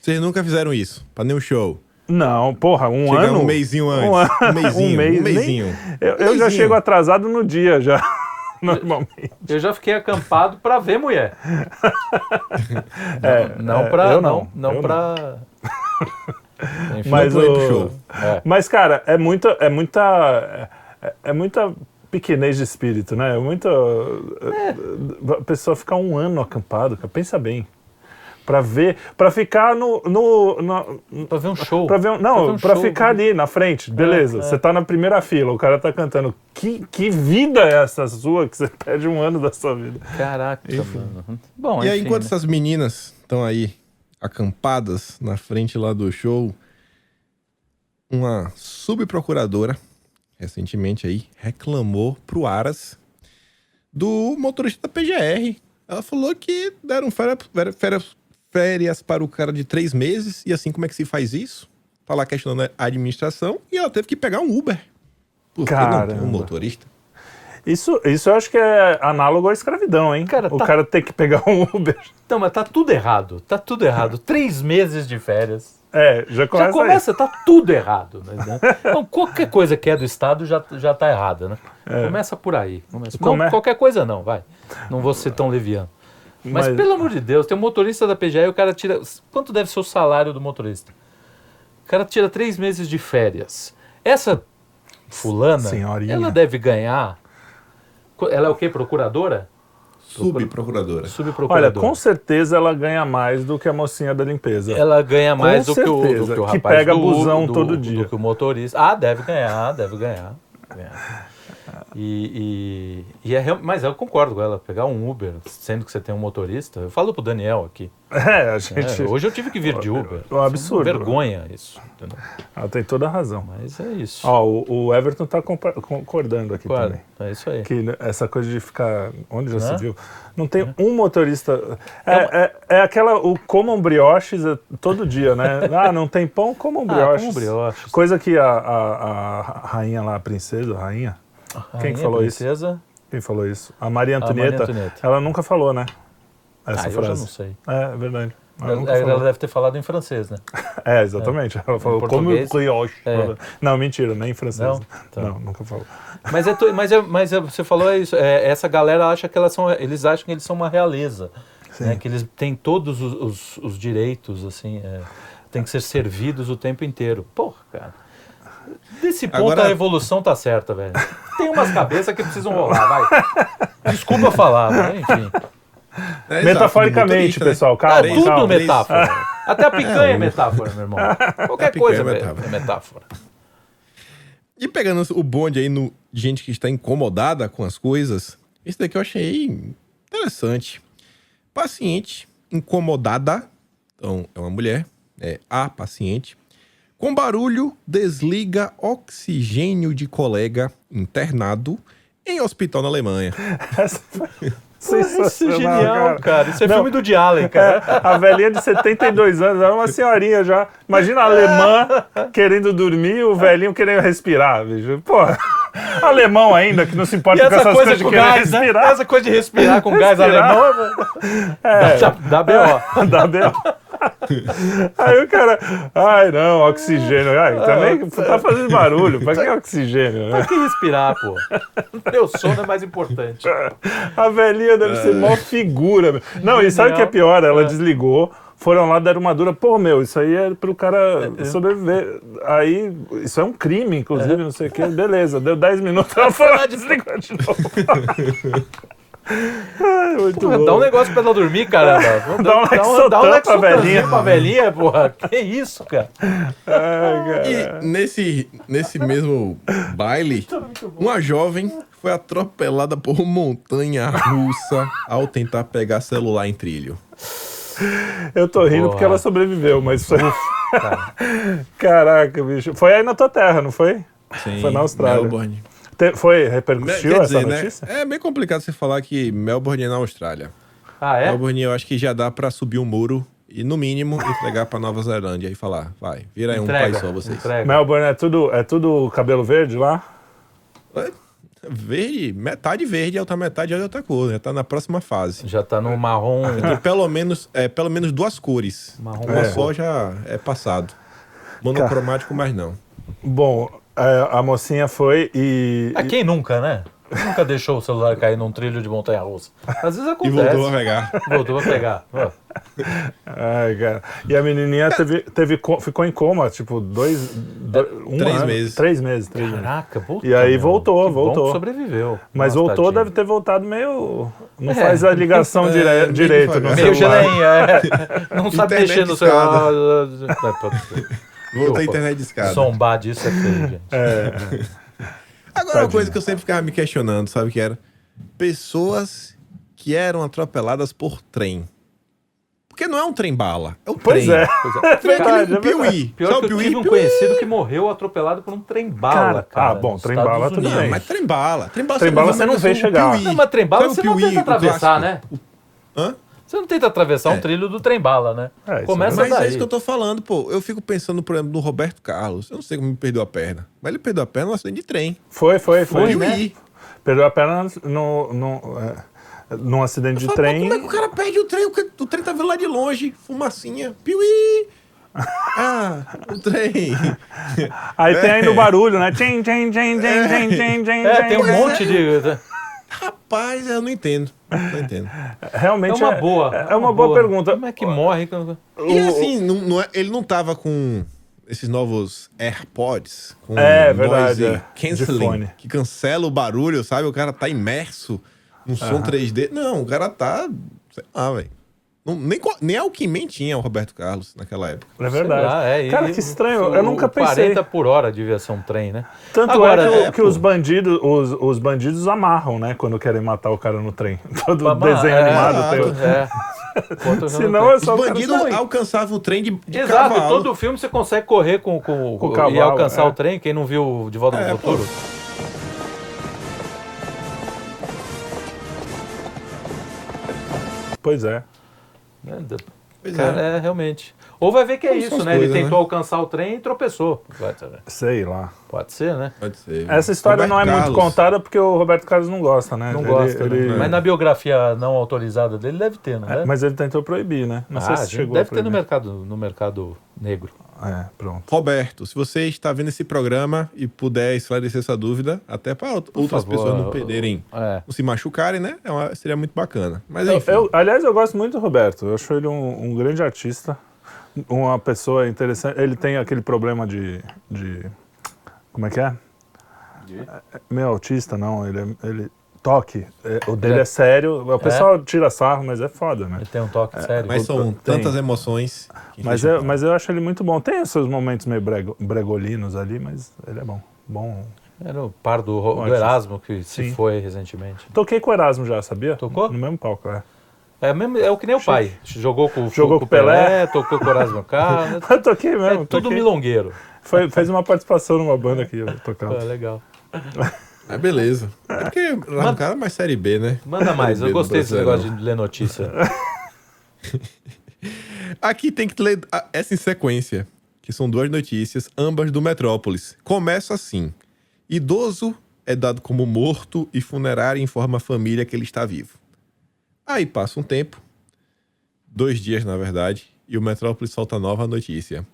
Vocês nunca fizeram isso, pra nenhum show. Não, porra, um Chegar ano. um mêsinho antes. Um, ano, Um [laughs] mêsinho, um mês, um nem- mêsinho. eu, eu já chego atrasado no dia, já. [laughs] Normalmente. Eu já fiquei acampado pra ver mulher. É, Não é, pra. eu não, não, eu pra. [laughs] Enfim, Mas Não pra ir o- é. Mas, cara, é muita. É muita. É, é muita pequenez de espírito, né? É muita. A pessoa ficar um ano acampado, cara. Pensa bem. Pra ver, pra ficar no. no, no Pra ver um show. Pra ver um- não, Pra ver um pra show, ficar né? ali na frente, beleza. é. Você tá na primeira fila, o cara tá cantando. Que, que vida é essa sua que você [laughs] perde um ano da sua vida? Caraca, mano. Bom, E aí, enfim, enquanto né? essas meninas estão aí acampadas na frente lá do show, uma subprocuradora recentemente aí reclamou pro Aras do motorista da PGR. Ela falou que deram férias, férias, férias para o cara de três meses e assim como é que se faz isso? Tá lá questionando a administração e ela teve que pegar um Uber. Porque não tem Caramba. um motorista. Isso, isso eu acho que é análogo à escravidão, hein? Cara, o tá- cara tem que pegar um Uber. Não, mas tá tudo errado. Tá tudo errado. [laughs] Três meses de férias. É, já começa, Já começa, tá tudo errado. Né? Então, qualquer coisa que é do Estado já, já tá errada, né? Começa por aí. Começa. Não, Come- qualquer coisa não, vai. Não vou ser tão leviano. Mas, Mas- pelo amor de Deus, tem um motorista da PGE e o cara tira. Quanto deve ser o salário do motorista? O cara tira três meses de férias. Essa fulana, Senhorinha. ela deve ganhar. Ela é o quê? Procuradora? Subprocuradora. Olha, Subprocuradora. com certeza ela ganha mais do que a mocinha da limpeza. Ela ganha mais do que, o, do que o que rapaz pega do, busão do- todo do dia. que o motorista. Ah, deve ganhar, deve ganhar. ganhar. E, e, e é, real- mas eu concordo com ela, pegar um Uber, sendo que você tem um motorista. Eu falo pro Daniel aqui. [laughs] É, a né? gente. hoje eu tive que vir de Uber. É um absurdo. Vergonha isso. entendeu? Ela tem toda a razão. Mas é isso. Ó, o, o Everton tá concordando aqui Claro, também. é isso aí. Que né, essa coisa de ficar. Onde já se Né? viu? Não tem um motorista. É, é, é aquela. O comam brioches é todo dia, né? [laughs] Ah, não tem pão, comam Ah, brioches. comam brioches. Coisa que a, a, a rainha lá, a princesa, a rainha. Quem que falou isso? princesa? Quem falou isso? A Maria A Maria Antonieta. Antonieta. Ela nunca falou, né? Essa Ah, eu frase. não sei. É, é verdade. Ela Ela, ela falou. deve ter falado em francês, né? [laughs] É, exatamente. Ela falou como português? brioche. É. Não, mentira, nem em francês. Não? Tá. Não, nunca falou. [laughs] Mas, é, mas, é, mas é- você falou isso. é, essa galera acha que elas são. Eles acham que eles são uma realeza. né, que eles têm todos os, os- os direitos, assim. É, tem que ser servidos o tempo inteiro. Porra, cara. Desse ponto Agora- a evolução tá certa, velho. Tem umas cabeças que precisam rolar, vai. Desculpa falar, mas enfim. É, Metaforicamente, motorista, né? pessoal, calma. Cara, Tudo calma. metáfora. Até a picanha é, metáfora, meu irmão. [laughs] Qualquer A picanha coisa é é metáfora. é metáfora. E pegando o bonde aí no gente que está incomodada com as coisas, esse daqui eu achei interessante. Paciente incomodada, então é uma mulher, é a paciente, com barulho desliga oxigênio de colega internado em hospital na Alemanha. [laughs] Essa foi Isso é genial, cara. Isso é Não. filme do Allen, cara. A velhinha de 72 anos, era uma senhorinha já. Imagina a alemã [laughs] querendo dormir e o velhinho querendo respirar, bicho. Pô, alemão ainda, que não se E importa com essa essas coisa coisas de gás, né? respirar. Essa coisa de respirar com gás Respirar. alemão [laughs] É, dá, dá B.O. dá B.O. [laughs] Aí o cara, ai não, oxigênio. Ai, também tá fazendo barulho, pra [laughs] que oxigênio, né? Tem que respirar, pô. [laughs] Meu sono é mais importante. A velhinha deve ser mó figura. Não, e sabe o que é pior? Ela desligou, foram lá, deram uma dura. Pô, meu, isso aí é pro cara sobreviver. Aí, isso é um crime, inclusive, não sei o quê. Beleza, deu 10 minutos, ela foi lá desligou de novo. Muito Porra, bom. dá um negócio pra ela dormir, caramba. Vamos [laughs] Dá um dá Lexotan dá um pra velhinha. pra velhinha, porra. Que isso, cara? Ai, cara. E nesse, nesse mesmo baile, uma jovem foi atropelada por uma montanha russa ao tentar pegar celular em trilho. Eu tô rindo Porra. porque ela sobreviveu, mas foi. cara. [laughs] Caraca, bicho. Foi aí na tua terra, não foi? Sim, Foi na Austrália. Melbourne. Te- Foi, repercutiu Quer essa dizer, né? notícia? É bem complicado você falar que Melbourne é na Austrália. Ah, é? Melbourne eu acho que já dá pra subir um muro e, no mínimo, entregar pra Nova Zelândia e falar, vai, vira aí um Entrega, país só vocês. entrega. Melbourne é tudo, é tudo cabelo verde lá? Verde, metade verde, a outra metade é de outra cor, já tá na próxima fase. Já tá no marrom. Tem [laughs] pelo menos, é, pelo menos duas cores. Marrom Uma é. só já é passado. Monocromático, mas não. Bom, é, a mocinha foi e. Ah, quem nunca, né? Nunca deixou o celular cair num trilho de montanha-russa. Às vezes E acontece. voltou a pegar. Voltou a pegar. [laughs] Ai, cara. E a menininha teve, teve, co- ficou em coma, tipo, dois. do- um Três ano. meses. Três meses, três meses. Caraca, voltou. E aí meu. voltou, Que bom voltou. que sobreviveu. Mas Nossa, voltou, tadinho. deve ter voltado meio. Não É. faz a ligação [laughs] É, dire- meio direito devagar. Meio geleinha, é. Não sabe Internet mexer no celular. Voltou a internet discada. Sombar disso é feio, [laughs] gente. Agora, uma coisa que eu sempre ficava me questionando, sabe que era? Pessoas que eram atropeladas por trem. Porque não é um trem-bala, é o Pois trem. é. É verdade, aquele é Piuí. Pior Sabe que o eu Piuí? tive um conhecido que morreu atropelado por um trem-bala, Cara, cara. ah, bom, trem-bala tudo. Não, bem. mas trem-bala. Trem-bala, Trem-bala você não vê chegar. Piuí. Não, mas trem-bala você não Piuí, tenta o atravessar, né? Hã? Você não tenta atravessar É. um trilho do trem-bala, né? É, Começa Mas daí. é isso que eu tô falando, pô. Eu fico pensando, por exemplo, no Roberto Carlos. Eu não sei como ele perdeu a perna. Mas ele perdeu a perna num acidente de trem. Foi, foi, foi. Piuí. né? Perdeu a perna no, no, é, num acidente de trem. como é que o cara perde o trem? O, trem tá vindo lá de longe, fumacinha. Piuí! [laughs] Ah, o trem. [laughs] Aí tem É. ainda o barulho, né? Tchim, tchim, tchim, tchim, tchim, tchim, tchim, É, tem um monte de. Rapaz, eu não entendo. Não entendo. É Realmente uma boa. É, uma boa, pergunta. Como é que morre? E assim, não, não é- ele não tava com esses novos AirPods. Com É, verdade, noise é. Canceling, fone. que cancela o barulho, sabe? O cara tá imerso num som 3D. Não, o cara tá. Sei lá, velho. Não- Nem, nem Alckmin tinha o Roberto Carlos naquela época. É verdade. Lá, é, Cara, e- que estranho. o- Eu nunca pensei. 40 por hora devia ser um trem, né? Tanto Agora, é que, é, que pô. os bandidos, os, os bandidos amarram, né? Quando querem matar o cara no trem. [laughs] Todo Mas, desenho é, animado tem. É. [laughs] Senão é Os só o cara bandidos alcançavam o trem de, de Exato, cavalo. todo filme você consegue correr com, com, Com o e cavalo, alcançar é. o trem. Quem não viu De Volta É, ao Futuro? Pois é. Né? Pois Cara, é. é. realmente. Ou vai ver que é Como isso, né? Ele coisas, tentou né? alcançar o trem e tropeçou. Saber. Sei lá. Pode ser, né? Pode ser. Essa história Roberto não é muito Carlos. contada porque o Roberto Carlos não gosta, né? Não Ele- gosta, ele- né? Mas na biografia não autorizada dele deve ter, não É, é? mas ele tentou proibir, né? Não Ah, sei se chegou deve a ter no mercado, no mercado negro. É, pronto. Roberto, se você está vendo esse programa e puder esclarecer essa dúvida, até para outras favor, pessoas não eu- perderem, É. não se machucarem, né? É uma- seria muito bacana. Mas Eu- enfim. eu- aliás, eu gosto muito do Roberto. Eu acho ele um, um grande artista. Uma pessoa interessante. Ele tem aquele problema de. de como é que é? É, Meu autista, não. Ele, é- ele toque. É, o dele É. é sério. O pessoal tira sarro, mas é foda, né? Ele tem um toque sério. Mas são tem. tantas emoções. Mas eu, mas eu acho ele muito bom. Tem os seus momentos meio brego- bregolinos ali, mas ele é bom. Bom. Era o par do, do. Erasmo que se Sim. foi recentemente. Toquei com o Erasmo já, sabia? Tocou? No mesmo palco, é. É, mesmo, é o que nem o pai. Jogou com, Jogou com o Pelé. tocou com o Erasmo Carlos. [laughs] Eu toquei mesmo. É tudo toquei. milongueiro. Foi, fez uma participação numa banda que eu [laughs] tocava. É, legal. [laughs] Ah, beleza. É porque lá no cara é mais série B, né? Manda mais, eu gostei desse negócio de ler notícia. [laughs] Aqui tem que ler essa em sequência, que são duas notícias, ambas do Metrópolis. Começa assim: idoso é dado como morto e funerária informa a família que ele está vivo. Aí passa um tempo, dois dias na verdade, e o Metrópolis solta nova notícia: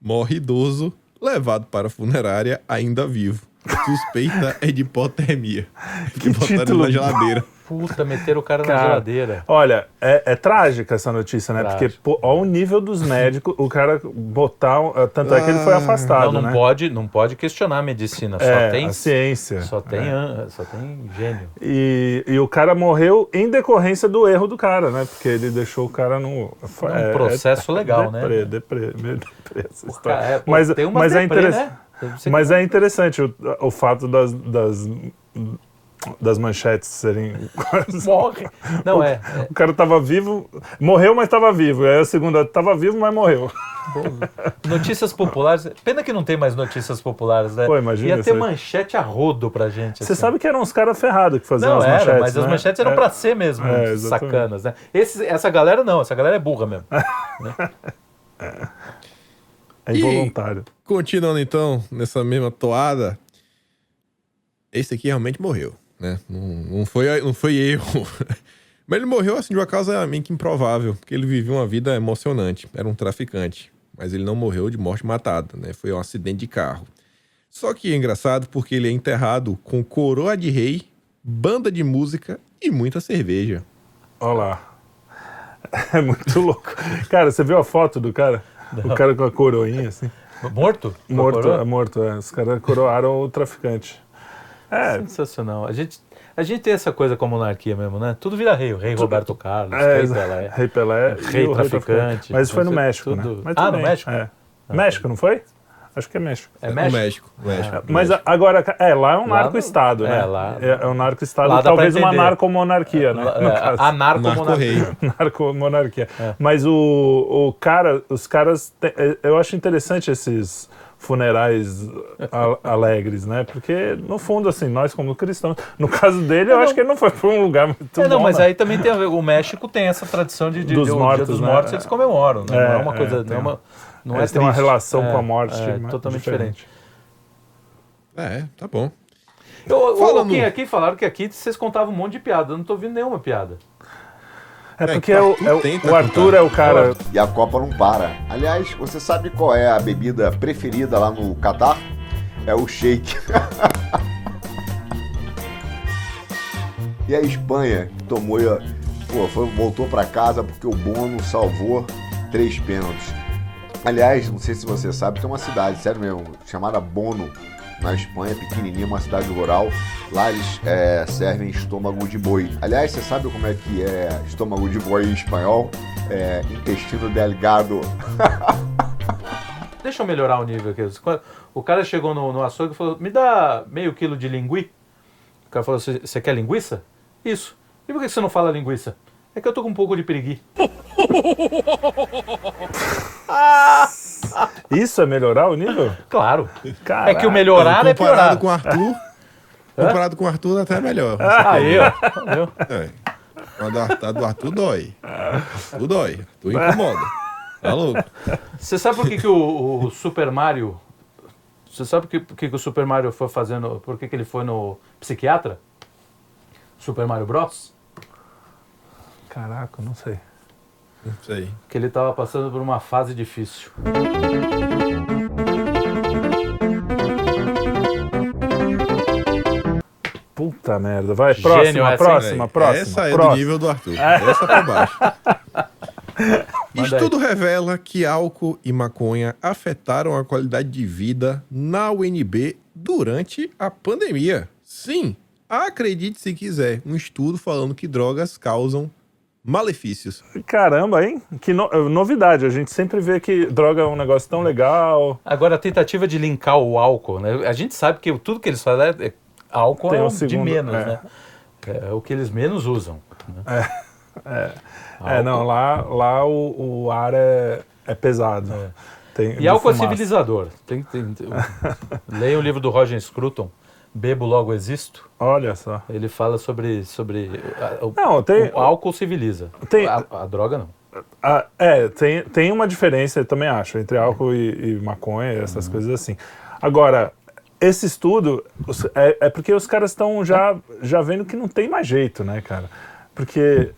morre idoso levado para a funerária ainda vivo. Suspeita é de hipotermia. [laughs] Que botaram na geladeira. Puta, meteram o cara, na Cara, geladeira. Olha, é, é trágica essa notícia, né? Trágico. Porque, pô, ó o nível dos médicos, o cara botar. um- Tanto é que ele foi Ah, afastado, Não, não né? pode, não pode questionar a medicina. Só é, tem, a ciência. só tem, É. só tem gênio. E, e o cara morreu em decorrência do erro do cara, né? Porque ele deixou o cara no. foi- Um processo legal, né? deprê, Deprê, meio deprê essa história. É, pô, mas tem uma mas, é deprê, interessa- né? Você- mas é interessante o, o fato das, das, das manchetes serem. morre. Não, é. é O cara tava vivo, morreu, mas tava vivo. Aí a segunda, tava vivo, mas morreu. Notícias populares. Pena que não tem mais notícias populares, né? Pô, imagina Ia ter manchete a rodo pra gente. Você assim. sabe que eram uns caras ferrados que faziam Não, as era, manchetes. mas as né? manchetes eram É. pra ser mesmo É, sacanas, né? Esse- essa galera não, essa galera é burra mesmo. [laughs] É involuntário. Continuando então nessa mesma toada, esse aqui realmente morreu, né? Não, não foi, não foi erro. [laughs] Mas ele morreu assim de uma causa meio que improvável, porque ele vivia uma vida emocionante. Era um traficante, mas ele não morreu de morte matada, né? Foi um acidente de carro. Só que é engraçado porque ele é enterrado com coroa de rei banda de música e muita cerveja. Olha lá. [laughs] É muito louco. Cara, você viu a foto do cara? O cara com a coroinha, assim. Morto? Morto, é morto, é. Os caras coroaram o traficante. É, Sensacional. A gente, a gente tem essa coisa com a monarquia mesmo, né? Tudo vira rei. O rei Roberto Carlos, é, rei Pelé. Rei Pelé. Rei traficante. Mas isso foi no Tudo- México, né? tudo- Mas Ah, tudo no México? É. México, não foi? Acho que é México. É México? México. México. Mas a- agora, é, lá é um narco-estado, né? é, lá- É, é um narco-estado, talvez uma narcomonarquia, né? No É, caso. Anarco-monarquia. Narco-rei. [laughs] Narcomonarquia. É. Mas o, o cara, os caras, te- é, eu acho interessante esses funerais a- alegres, né? Porque, no fundo, assim, nós como cristãos, no caso dele, eu acho que ele não foi para um lugar muito É, não, bom, mas né? aí também tem a ver. O México tem essa tradição de, de, Dos de- o mortos, Dia dos né? mortos eles comemoram, né? não é É, uma é, coisa. tem não é uma, não Eles é têm uma relação É, com a morte é, totalmente diferente. diferente. É, tá bom. Eu, Fala o Kim, no- aqui falaram que aqui vocês contavam um monte de piada. Eu não tô ouvindo nenhuma piada. É É, porque que o, é o- Arthur contar. é o cara. E a Copa não para. Aliás, você sabe qual é a bebida preferida lá no Catar? É o shake. [laughs] e a Espanha, que tomou, pô, foi- voltou para casa porque o Bono salvou três pênaltis. Aliás, não sei se você sabe, tem uma cidade, sério mesmo, chamada Bono, na Espanha, pequenininha, uma cidade rural. Lá eles é, servem estômago de boi. Aliás, você sabe como é que é estômago de boi em espanhol? É intestino delgado. [laughs] Deixa eu melhorar o nível aqui. O cara chegou no, no açougue e falou: Me dá meio quilo de lingui. O cara falou: você quer linguiça? Isso. E por que você não fala linguiça? É que eu tô com um pouco de preguiça. [laughs] Isso é melhorar o nível? Claro. Caraca. É que o melhorar é comparado piorar. com o Arthur, comparado com o Arthur, até melhor. Aí, ó. É. A do Arthur, dói. Arthur dói. Arthur incomoda. Tá louco? Você sabe por que, que o, o Super Mario. Você sabe por que, por que, que o Super Mario foi fazendo. Por que, que ele foi no psiquiatra? Super Mario Bros? Caraca, não sei. Não sei. Que ele tava passando por uma fase difícil. Puta merda. Vai, Gênio próxima, essa, hein, próxima, É, próxima. Essa é próxima. do nível do Arthur. Essa pra baixo. [laughs] Estudo revela que álcool e maconha afetaram a qualidade de vida na UNB durante a pandemia. Sim, acredite se quiser, um estudo falando que drogas causam malefícios. Caramba, hein? Que no- novidade. A gente sempre vê que droga é um negócio tão legal. Agora, a tentativa de linkar o álcool, né? A gente sabe que tudo que eles fazem é, é- álcool Tem é um o de segundo- menos, é. né? É o que eles menos usam. né? É, não, lá, lá o, o ar é, é pesado. Tem, E de álcool é fumaça. civilizador. Tem, tem, tem- [laughs] Leia o livro do Roger Scruton, Bebo Logo Existo. Olha só. Ele fala sobre, sobre a- o, Não, tem- o álcool civiliza. Tem- A, a droga não. Ah, é, tem, tem uma diferença, eu também acho, entre álcool e, e maconha, essas Uhum. coisas assim. Agora, esse estudo é, é porque os caras estão já, já vendo que não tem mais jeito, né, cara? Porque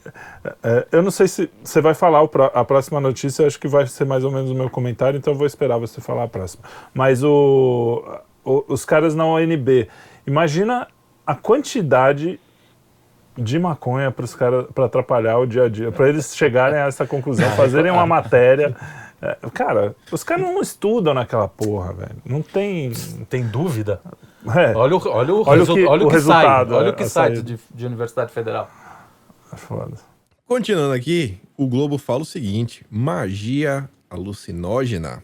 é, eu não sei se você vai falar a próxima notícia, acho que vai ser mais ou menos o meu comentário, então eu vou esperar você falar a próxima. Mas o- os caras na ONB, imagina a quantidade de maconha para os caras para atrapalhar o dia a dia, para eles chegarem a essa conclusão, [laughs] fazerem uma matéria. É, cara, os caras não estudam naquela porra, velho. Não tem. Tem dúvida? É, Olha o, olha o, Olha o que- olha o que sai. resultado, Olha é, o que sai saída. de, de Universidade Federal. é foda. Continuando aqui, o Globo fala o seguinte: magia alucinógena.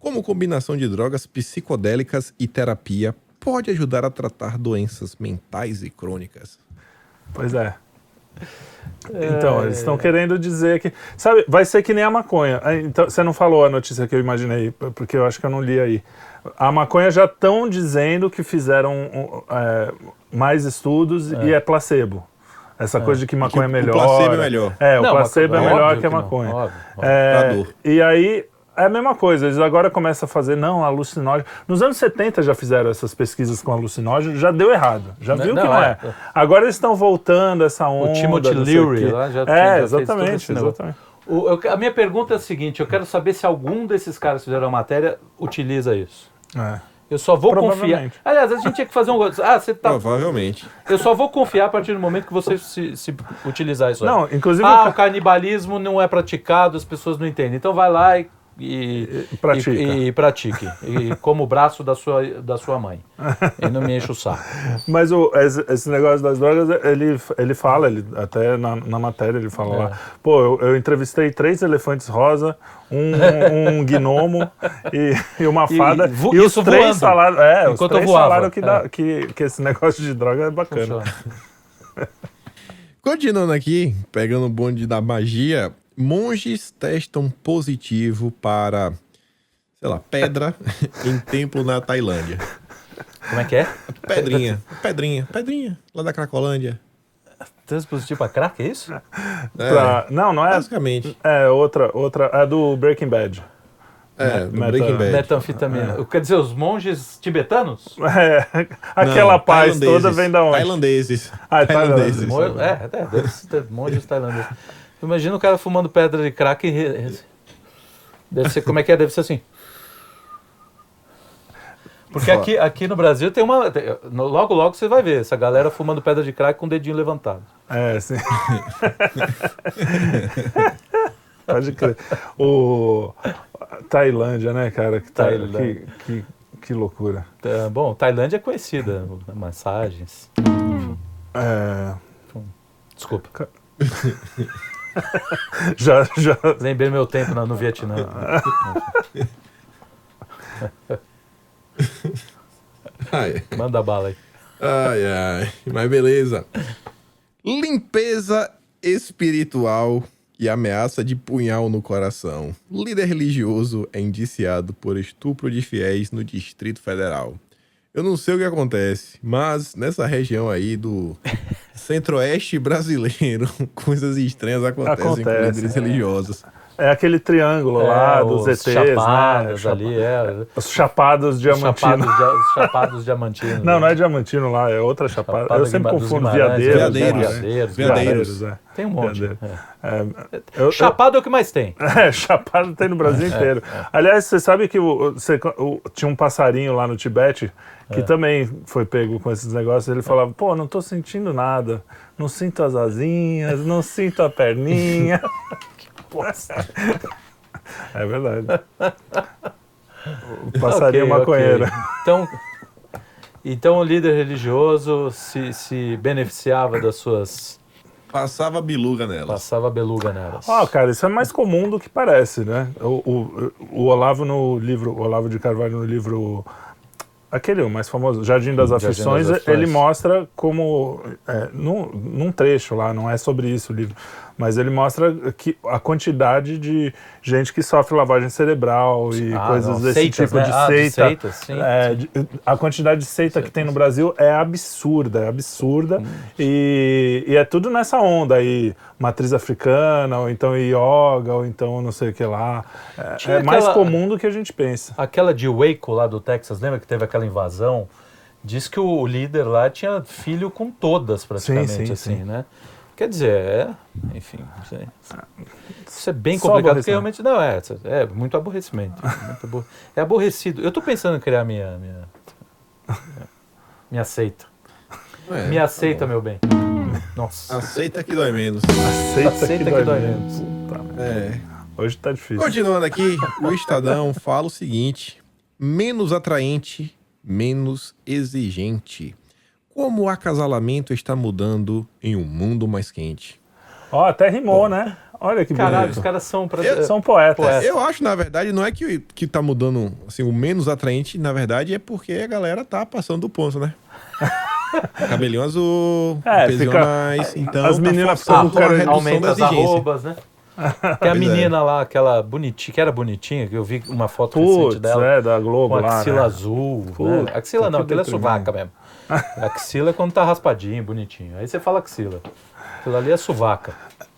Como combinação de drogas psicodélicas e terapia pode ajudar a tratar doenças mentais e crônicas. Pois é. Então, eles estão querendo dizer que. Sabe, vai ser que nem a maconha. Ah, Então, você não falou a notícia que eu imaginei, porque eu acho que eu não li aí. A maconha já estão dizendo que fizeram é, mais estudos e é placebo. Essa coisa de que maconha é o melhor. placebo é melhor. É, o Não, placebo é melhor que a que maconha. óbvio, óbvio. É, e aí é a mesma coisa, eles agora começam a fazer, não, alucinógeno. Nos anos 70 já fizeram essas pesquisas com alucinógeno, já deu errado, já Não, viu que não, não é. é. Agora eles estão voltando essa onda. Timothy o Leary quê. lá já- É, já exatamente. O- eu- a minha pergunta é a seguinte: eu quero saber se algum desses caras que fizeram a matéria utiliza isso. É. Eu só vou confiar. Provavelmente. Aliás, a gente tinha que fazer um. Ah, você tá. Provavelmente. Eu só vou confiar a partir do momento que você se, se utilizar isso aí. Não, inclusive. Ah, o o canibalismo não é praticado, as pessoas não entendem. Então vai lá e. E, E pratica. E, e pratique. E como o braço da sua, da sua mãe. E não me enche o saco. Mas o, esse, esse negócio das drogas, ele, ele fala, ele, até na, na matéria ele fala É. lá, pô, eu, eu entrevistei três elefantes rosa, um, um gnomo [laughs] e, e uma fada. e vo- E, os isso três voando, falaram, é, os enquanto eu três voava, falaram que, dá- é. que, que esse negócio de droga é bacana. [laughs] Continuando aqui, pegando o bonde da magia, monges testam positivo para, sei lá, pedra [laughs] em templo na Tailândia. Como é que é? Pedrinha, pedrinha, pedrinha, lá da Cracolândia. Teste positivo pra crack, é isso? É, Pra- não, não é. basicamente. É outra, outra, é do Breaking Bad. É, do Meta- Breaking Bad. Metanfetamina. Quer dizer, os monges tibetanos? É, [laughs] aquela Não, paz toda tailandeses. vem da onde? Tailandeses. Ah, é tailandeses. tailandês. Mo- É, é, monges tailandeses. Imagina o cara fumando pedra de crack e. Deve ser, como é que é? Deve ser assim. Porque aqui, aqui no Brasil tem uma. tem- Logo, logo você vai ver essa galera fumando pedra de crack com o dedinho levantado. É, sim. Pode crer. O Tailândia, né, cara? Que, tá- Tailândia. que, que, que loucura. Tá, bom, Tailândia é conhecida, massagens. É, Desculpa, [laughs] já, já, lembrei meu tempo no, no Vietnã. Ai, Manda bala aí. ai, ai. Mas beleza. Limpeza espiritual e ameaça de punhal no coração. Líder religioso é indiciado por estupro de fiéis no Distrito Federal. Eu não sei o que acontece, mas nessa região aí do [laughs] centro-oeste brasileiro, [laughs] coisas estranhas acontecem com Acontece, líderes é. religiosos. É aquele triângulo lá dos os ETs, chapados né? ali, é. Os chapados Os diamantinos. chapados, os chapados diamantinos. Não, não é né? diamantino lá, é outra chapada. Chapada Eu sempre confundo né? Veadeiros. Veadeiros. é. Tem um monte. Veadeiro. é. É, eu- Chapado é o que mais tem. [laughs] É, chapado tem no Brasil inteiro. Aliás, você sabe que o- você- o- tinha um passarinho lá no Tibete que também foi pego com esses negócios. Ele falava, pô, não tô sentindo nada. Não sinto as asinhas, não sinto a perninha. [laughs] [laughs] é verdade. O passarinho Ok, maconheiro. ok. Então, então o líder religioso se, se beneficiava das suas. Passava biluga nelas. passava beluga nelas. Ó, cara, isso é mais comum do que parece, né? O, o, o Olavo no livro, o Olavo de Carvalho no livro, aquele o mais famoso, Jardim das Jardim das Aflições, Aflições. ele mostra como, é, num, num trecho lá, não é sobre isso o livro, mas ele mostra que a quantidade de gente que sofre lavagem cerebral e Ah, coisas não, desse seitas, tipo né? de Ah, seita. seitas, sim, É, sim. a quantidade de seita que tem no Brasil é absurda, é absurda. Hum. E, e é tudo nessa onda aí, matriz africana, ou então yoga, ou então não sei o que lá. É, Tinha é mais aquela- comum do que a gente pensa. Aquela de Waco lá do Texas, lembra que teve aquela invasão? Diz que o líder lá tinha filho com todas, praticamente, Sim, sim, assim, sim. né? Quer dizer, é, enfim, não sei. Isso é bem Só complicado, porque realmente não é, é muito aborrecimento. muito abor- [laughs] É aborrecido. Eu tô pensando em criar minha minha minha seita. É, Me aceita, meu bem. Nossa. Aceita que dói menos. Aceita, Aceita que, que dói dói menos. Puta merda. É. Hoje tá difícil. Continuando aqui, o Estadão fala o seguinte: menos atraente, menos exigente. Como o acasalamento está mudando em um mundo mais quente. Ó, até rimou, né? Olha que Caralho, bonito. os caras são pra... Eu- São poetas. Poeta. Eu acho, na verdade, não é que, que tá mudando assim, o menos atraente, na verdade, é porque a galera tá passando do ponto, né? [laughs] Cabelinho azul, É, fica- mais, então as tá meninas forçando ficam a cara- aumenta as arrobas, né? [laughs] Tem a Pois menina lá, aquela bonitinha, que era bonitinha, que eu vi uma foto recente Putz, dela. é, da Globo Com lá, axila né? azul. né? Puta, Axila não, que aquilo é sovaca mesmo. Axila é quando tá raspadinho, bonitinho. Aí você fala axila. Aquilo ali é sovaca.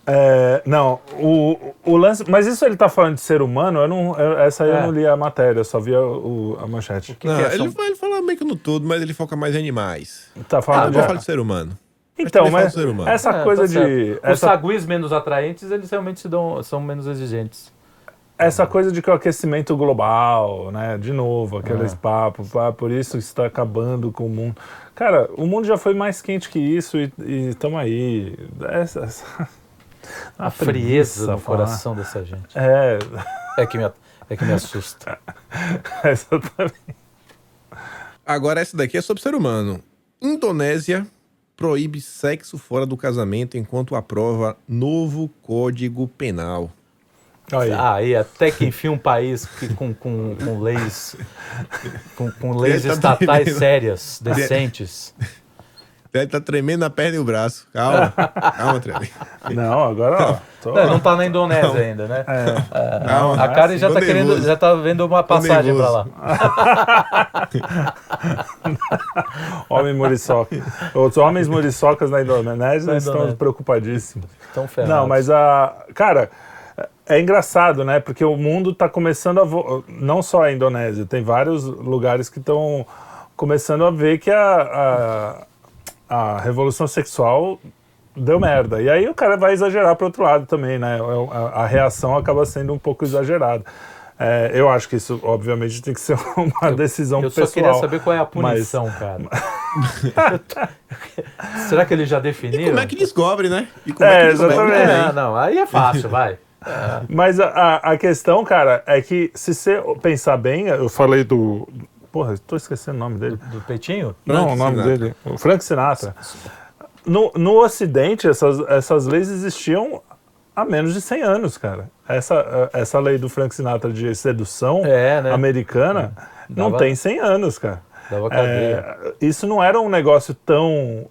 É, não, o, o lance. Mas isso ele tá falando de ser humano? Eu não, eu- essa aí eu É. não li a matéria, eu só vi a, o- a manchete. que Não, que é? ele, ele fala meio que no todo, mas ele foca mais em animais. Tá Ah, falando eu vou de. falar de ser humano. Então, mas essa É, coisa tá de. certo. Os Essa, saguis menos atraentes, eles realmente se dão, são menos exigentes. essa coisa de que o aquecimento global, né? De novo, aqueles Ah. papos, ah, por isso está acabando com o mundo. Cara, o mundo já foi mais quente que isso e estamos aí. Essa, essa- [laughs] A frieza no coração dessa gente. É, É que me, é que me assusta. [laughs] exatamente. Agora essa daqui é sobre ser humano. Indonésia proíbe sexo fora do casamento enquanto aprova novo Código Penal. Aí. Ah, e até que enfim um país que, com, com, com leis com, com leis tá estatais tremendo. sérias, decentes. Ele tá tremendo a perna e o braço. Calma, calma, Trelli. Não, agora ó, tô- Não, não tá na Indonésia ainda, né? Calma. A Karen já Tô tá querendo, já tá vendo uma passagem pra nervoso. lá. [laughs] homem muriçoca. Os homens muriçocas na Indonésia Na estão Indonésia. preocupadíssimos. Então, ferrados. Não, mas a. Cara, é engraçado, né? Porque o mundo está começando a. vo- Não só a Indonésia, tem vários lugares que estão começando a ver que a, a, a revolução sexual deu merda. E aí o cara vai exagerar para outro lado também, né? A, a reação acaba sendo um pouco exagerada. É, eu acho que isso, obviamente, tem que ser [laughs] uma decisão Eu só pessoal. queria saber qual é a mas- punição, cara. [laughs] Será que eles já definiram? Como é que descobre, né? E como É, que descobre exatamente. Ah, não, aí é fácil, vai. Mas a, a, questão, cara, é que se você pensar bem, eu falei do. Porra, estou esquecendo o nome dele. Do peitinho? Não, Frank o nome Sinatra. dele. O Frank Sinatra. No, no Ocidente, essas, essas leis existiam há menos de 100 anos, cara. Essa, essa lei do Frank Sinatra de sedução É, né? americana não Dava- tem 100 anos, cara. Dava cadeia. É, isso não era um negócio tão,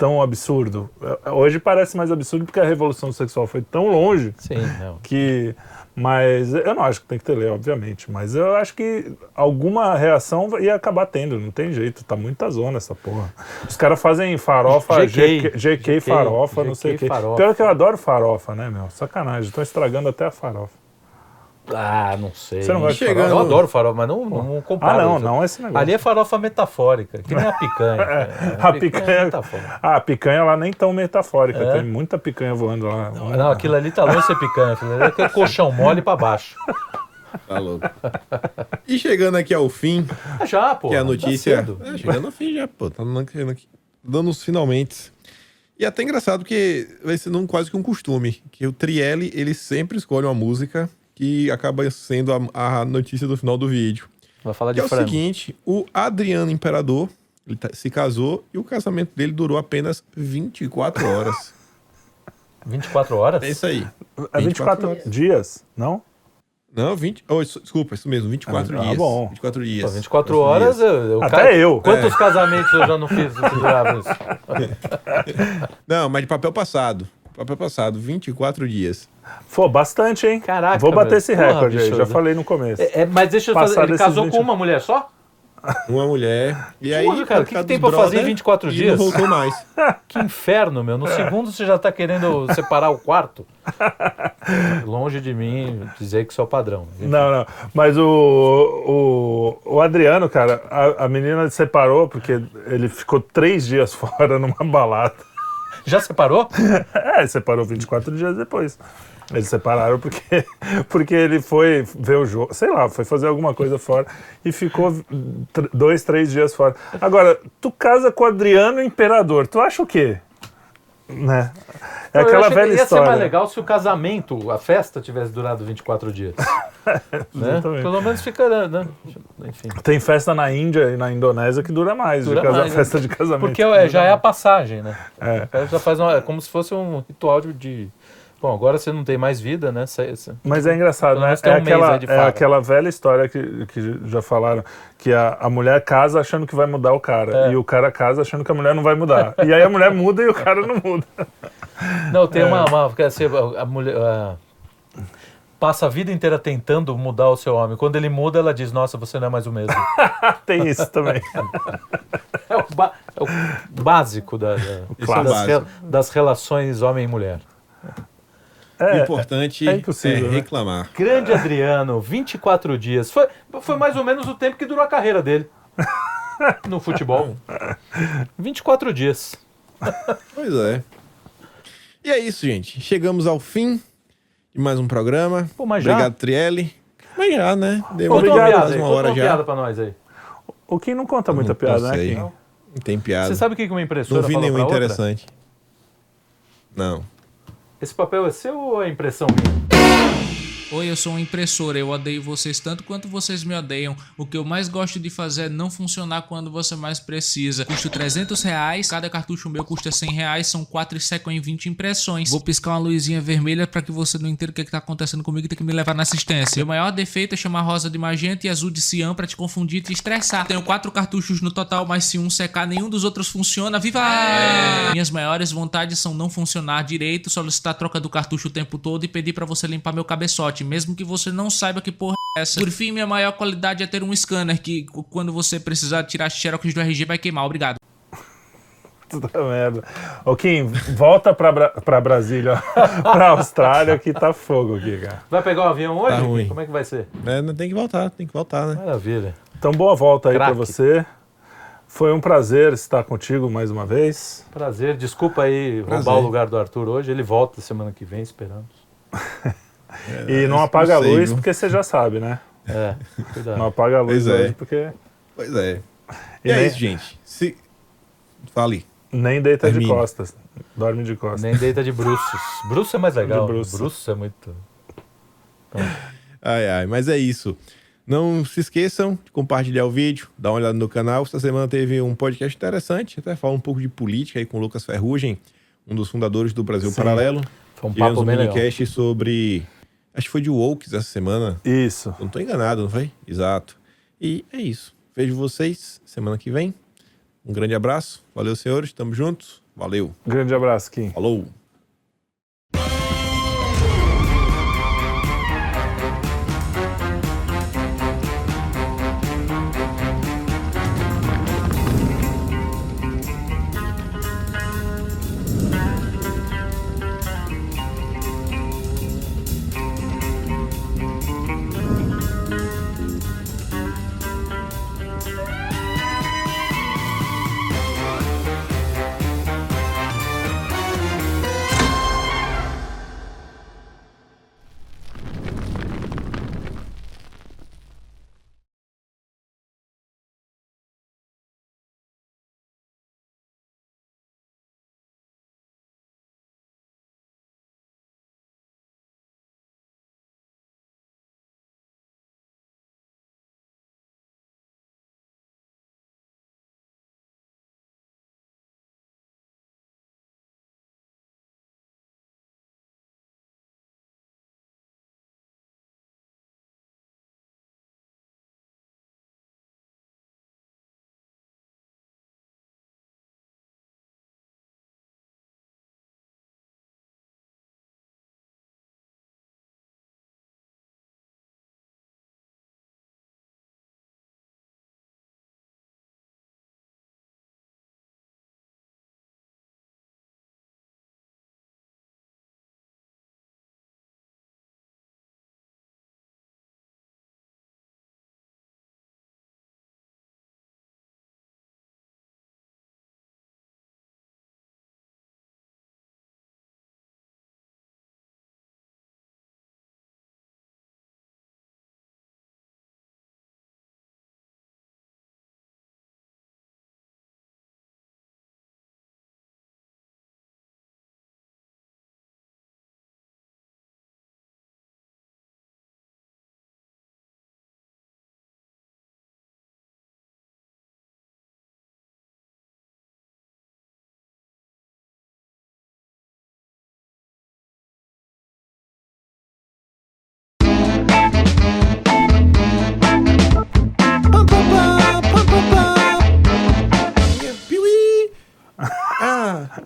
tão absurdo. Hoje parece mais absurdo porque a revolução sexual foi tão longe Sim, não. que mas eu não acho que tem que ter lei, obviamente, mas eu acho que alguma reação ia acabar tendo, não tem jeito, tá muita zona essa porra. Os caras fazem farofa, GK, GK, GK farofa, não sei o GK quê. Pior que eu adoro farofa, né, meu? Sacanagem, estão estragando até a farofa. Ah, não sei. Você não gosta de Chegando- Eu adoro farofa, mas não, não comparo. Ah, não, não esse negócio. Ali é farofa metafórica, que nem a picanha. [laughs] É, a picanha, metafórica. ah, a picanha lá nem tão metafórica, É? tem muita picanha voando lá. Não, aquilo ali tá longe de ser picanha. Aquilo ali é aquele colchão mole pra baixo. Tá louco. E chegando aqui ao fim, Ah, já, pô. que é a tá notícia. cedo. É, chegando ao fim já, pô. Tá dando, aqui- dando os finalmente. E é até engraçado porque vai sendo um, quase que um costume. Que o Trielli, ele sempre escolhe uma música que acaba sendo a, a notícia do final do vídeo. Vai falar Que de é o frango. seguinte: o Adriano Imperador ele tá- se casou e o casamento dele durou apenas 24 horas. [laughs] 24 horas? É isso aí. É 24 horas. dias, não? Não, 20. Oh, desculpa, isso mesmo, 24 Ah, dias. bom. 24 Pô, dias. 24 24 horas, dias. eu, eu Até ca- eu. Quantos casamentos eu já não fiz que? [laughs] Não, mas de papel passado. Papel passado, 24 dias. Pô, bastante, hein? Caraca, Vou bater velho. esse Porra, recorde aí, bicho. já falei no começo. É, é, mas deixa eu Passar fazer. Ele casou 20 com uma mulher só? Uma mulher. E aí, Porra, cara, o que que tem pra fazer em 24 e dias? Não voltou mais. [laughs] Que inferno, meu. No segundo você já tá querendo separar o quarto. [laughs] Longe de mim dizer que sou padrão. Não, não. Mas o, o, o Adriano, cara, a, a menina separou porque ele ficou três dias [laughs] fora numa balada. Já separou? [laughs] É, separou 24 dias depois. Eles separaram porque, [laughs] porque ele foi ver o jogo, sei lá, foi fazer alguma coisa fora e ficou dois, três dias fora. Agora, tu casa com Adriano Imperador, tu acha o quê? Né? É aquela velha ia história. ser mais legal se o casamento, a festa, tivesse durado 24 dias. [laughs] né? Pelo menos fica, né? Enfim. Tem festa na Índia e na Indonésia que dura mais, Dura de casa, mais, né? festa de casamento. Porque é, já é a passagem, né? É. Já faz uma, é como se fosse um ritual de, de- Bom, agora você não tem mais vida, né? Você- você- Mas é engraçado, Pelo né? É um mês aquela, de é farra. aquela velha história que, que já falaram, que a, a mulher casa achando que vai mudar o cara, É. e o cara casa achando que a mulher não vai mudar. [laughs] e aí a mulher muda e o cara não muda. Não, tem uma. uma quer dizer, a, mulher. a- passa a vida inteira tentando mudar o seu homem. Quando ele muda, ela diz: Nossa, você não é mais o mesmo. [laughs] Tem isso também. [laughs] É o, é o básico da- da- é o das, das relações homem e mulher. O É, importante é é, impossível, né? reclamar. Grande Adriano, 24 dias. Foi, foi mais ou menos o tempo que durou a carreira dele no futebol. 24 dias. Pois é. E é isso, gente. Chegamos ao fim de mais um programa. Pô, mas já? Obrigado, Trielli. Mas já, né? Deu Conta uma uma, piada aí, uma hora uma já. piada pra nós aí. O Kim não conta muita Não piada, né, sei. Kim? Não tem piada. Você sabe o que que uma impressora Não vi nenhuma pra outra? interessante. Não. Esse papel é seu ou é impressão minha? Oi, eu sou uma impressora. Eu odeio vocês tanto quanto vocês me odeiam. O que eu mais gosto de fazer é não funcionar quando você mais precisa. Custo 300 reais. Cada cartucho meu custa 100 reais. São 4 e secam em 20 impressões. Vou piscar uma luzinha vermelha para que você não entenda o que, é que tá acontecendo comigo e tem que me levar na assistência. Meu maior defeito é chamar rosa de magenta e azul de cian para te confundir e te estressar. Tenho 4 cartuchos no total, mas se um secar, nenhum dos outros funciona. Viva! Minhas maiores vontades são não funcionar direito, solicitar a troca do cartucho o tempo todo e pedir pra você limpar meu cabeçote, mesmo que você não saiba que porra é essa. Por fim, minha maior qualidade é ter um scanner que, quando você precisar tirar xerox do RG, vai queimar. Obrigado. [laughs] Puta merda. Ô, Kim, volta pra, Bra- pra Brasília, [laughs] pra Austrália, que tá fogo aqui, cara. Vai pegar um avião hoje? Tá ruim. Como é que vai ser? É, não tem que voltar, tem que voltar, né? Maravilha. Então, boa volta aí pra Craque. você. Foi um prazer estar contigo mais uma vez. Prazer. Desculpa aí Prazer. roubar o lugar do Arthur hoje. Ele volta semana que vem, esperamos. [laughs] E não é apaga a luz, porque você já sabe, né? É, cuidado. Não apaga a luz Pois é. hoje, porque Pois é. E E, é nem- isso, gente. Se... Fale. nem deita de Termine. costas. Dorme de costas. Nem deita de bruços. Bruço é mais legal. De bruços. Bruços é muito... Ai, ai, mas é isso. Não se esqueçam de compartilhar o vídeo, dar uma olhada no canal. Essa semana teve um podcast interessante, até fala um pouco de política aí com o Lucas Ferrugem, um dos fundadores do Brasil Sim. Paralelo. Foi um Tivemos um bem minicast sobre. Acho que foi de Wokes essa semana. Isso. Eu não tô enganado, não foi? Exato. E é isso. Vejo vocês semana que vem. Um grande abraço. Valeu, senhores. Tamo juntos. Valeu. Grande abraço, Kim. Falou. Ah,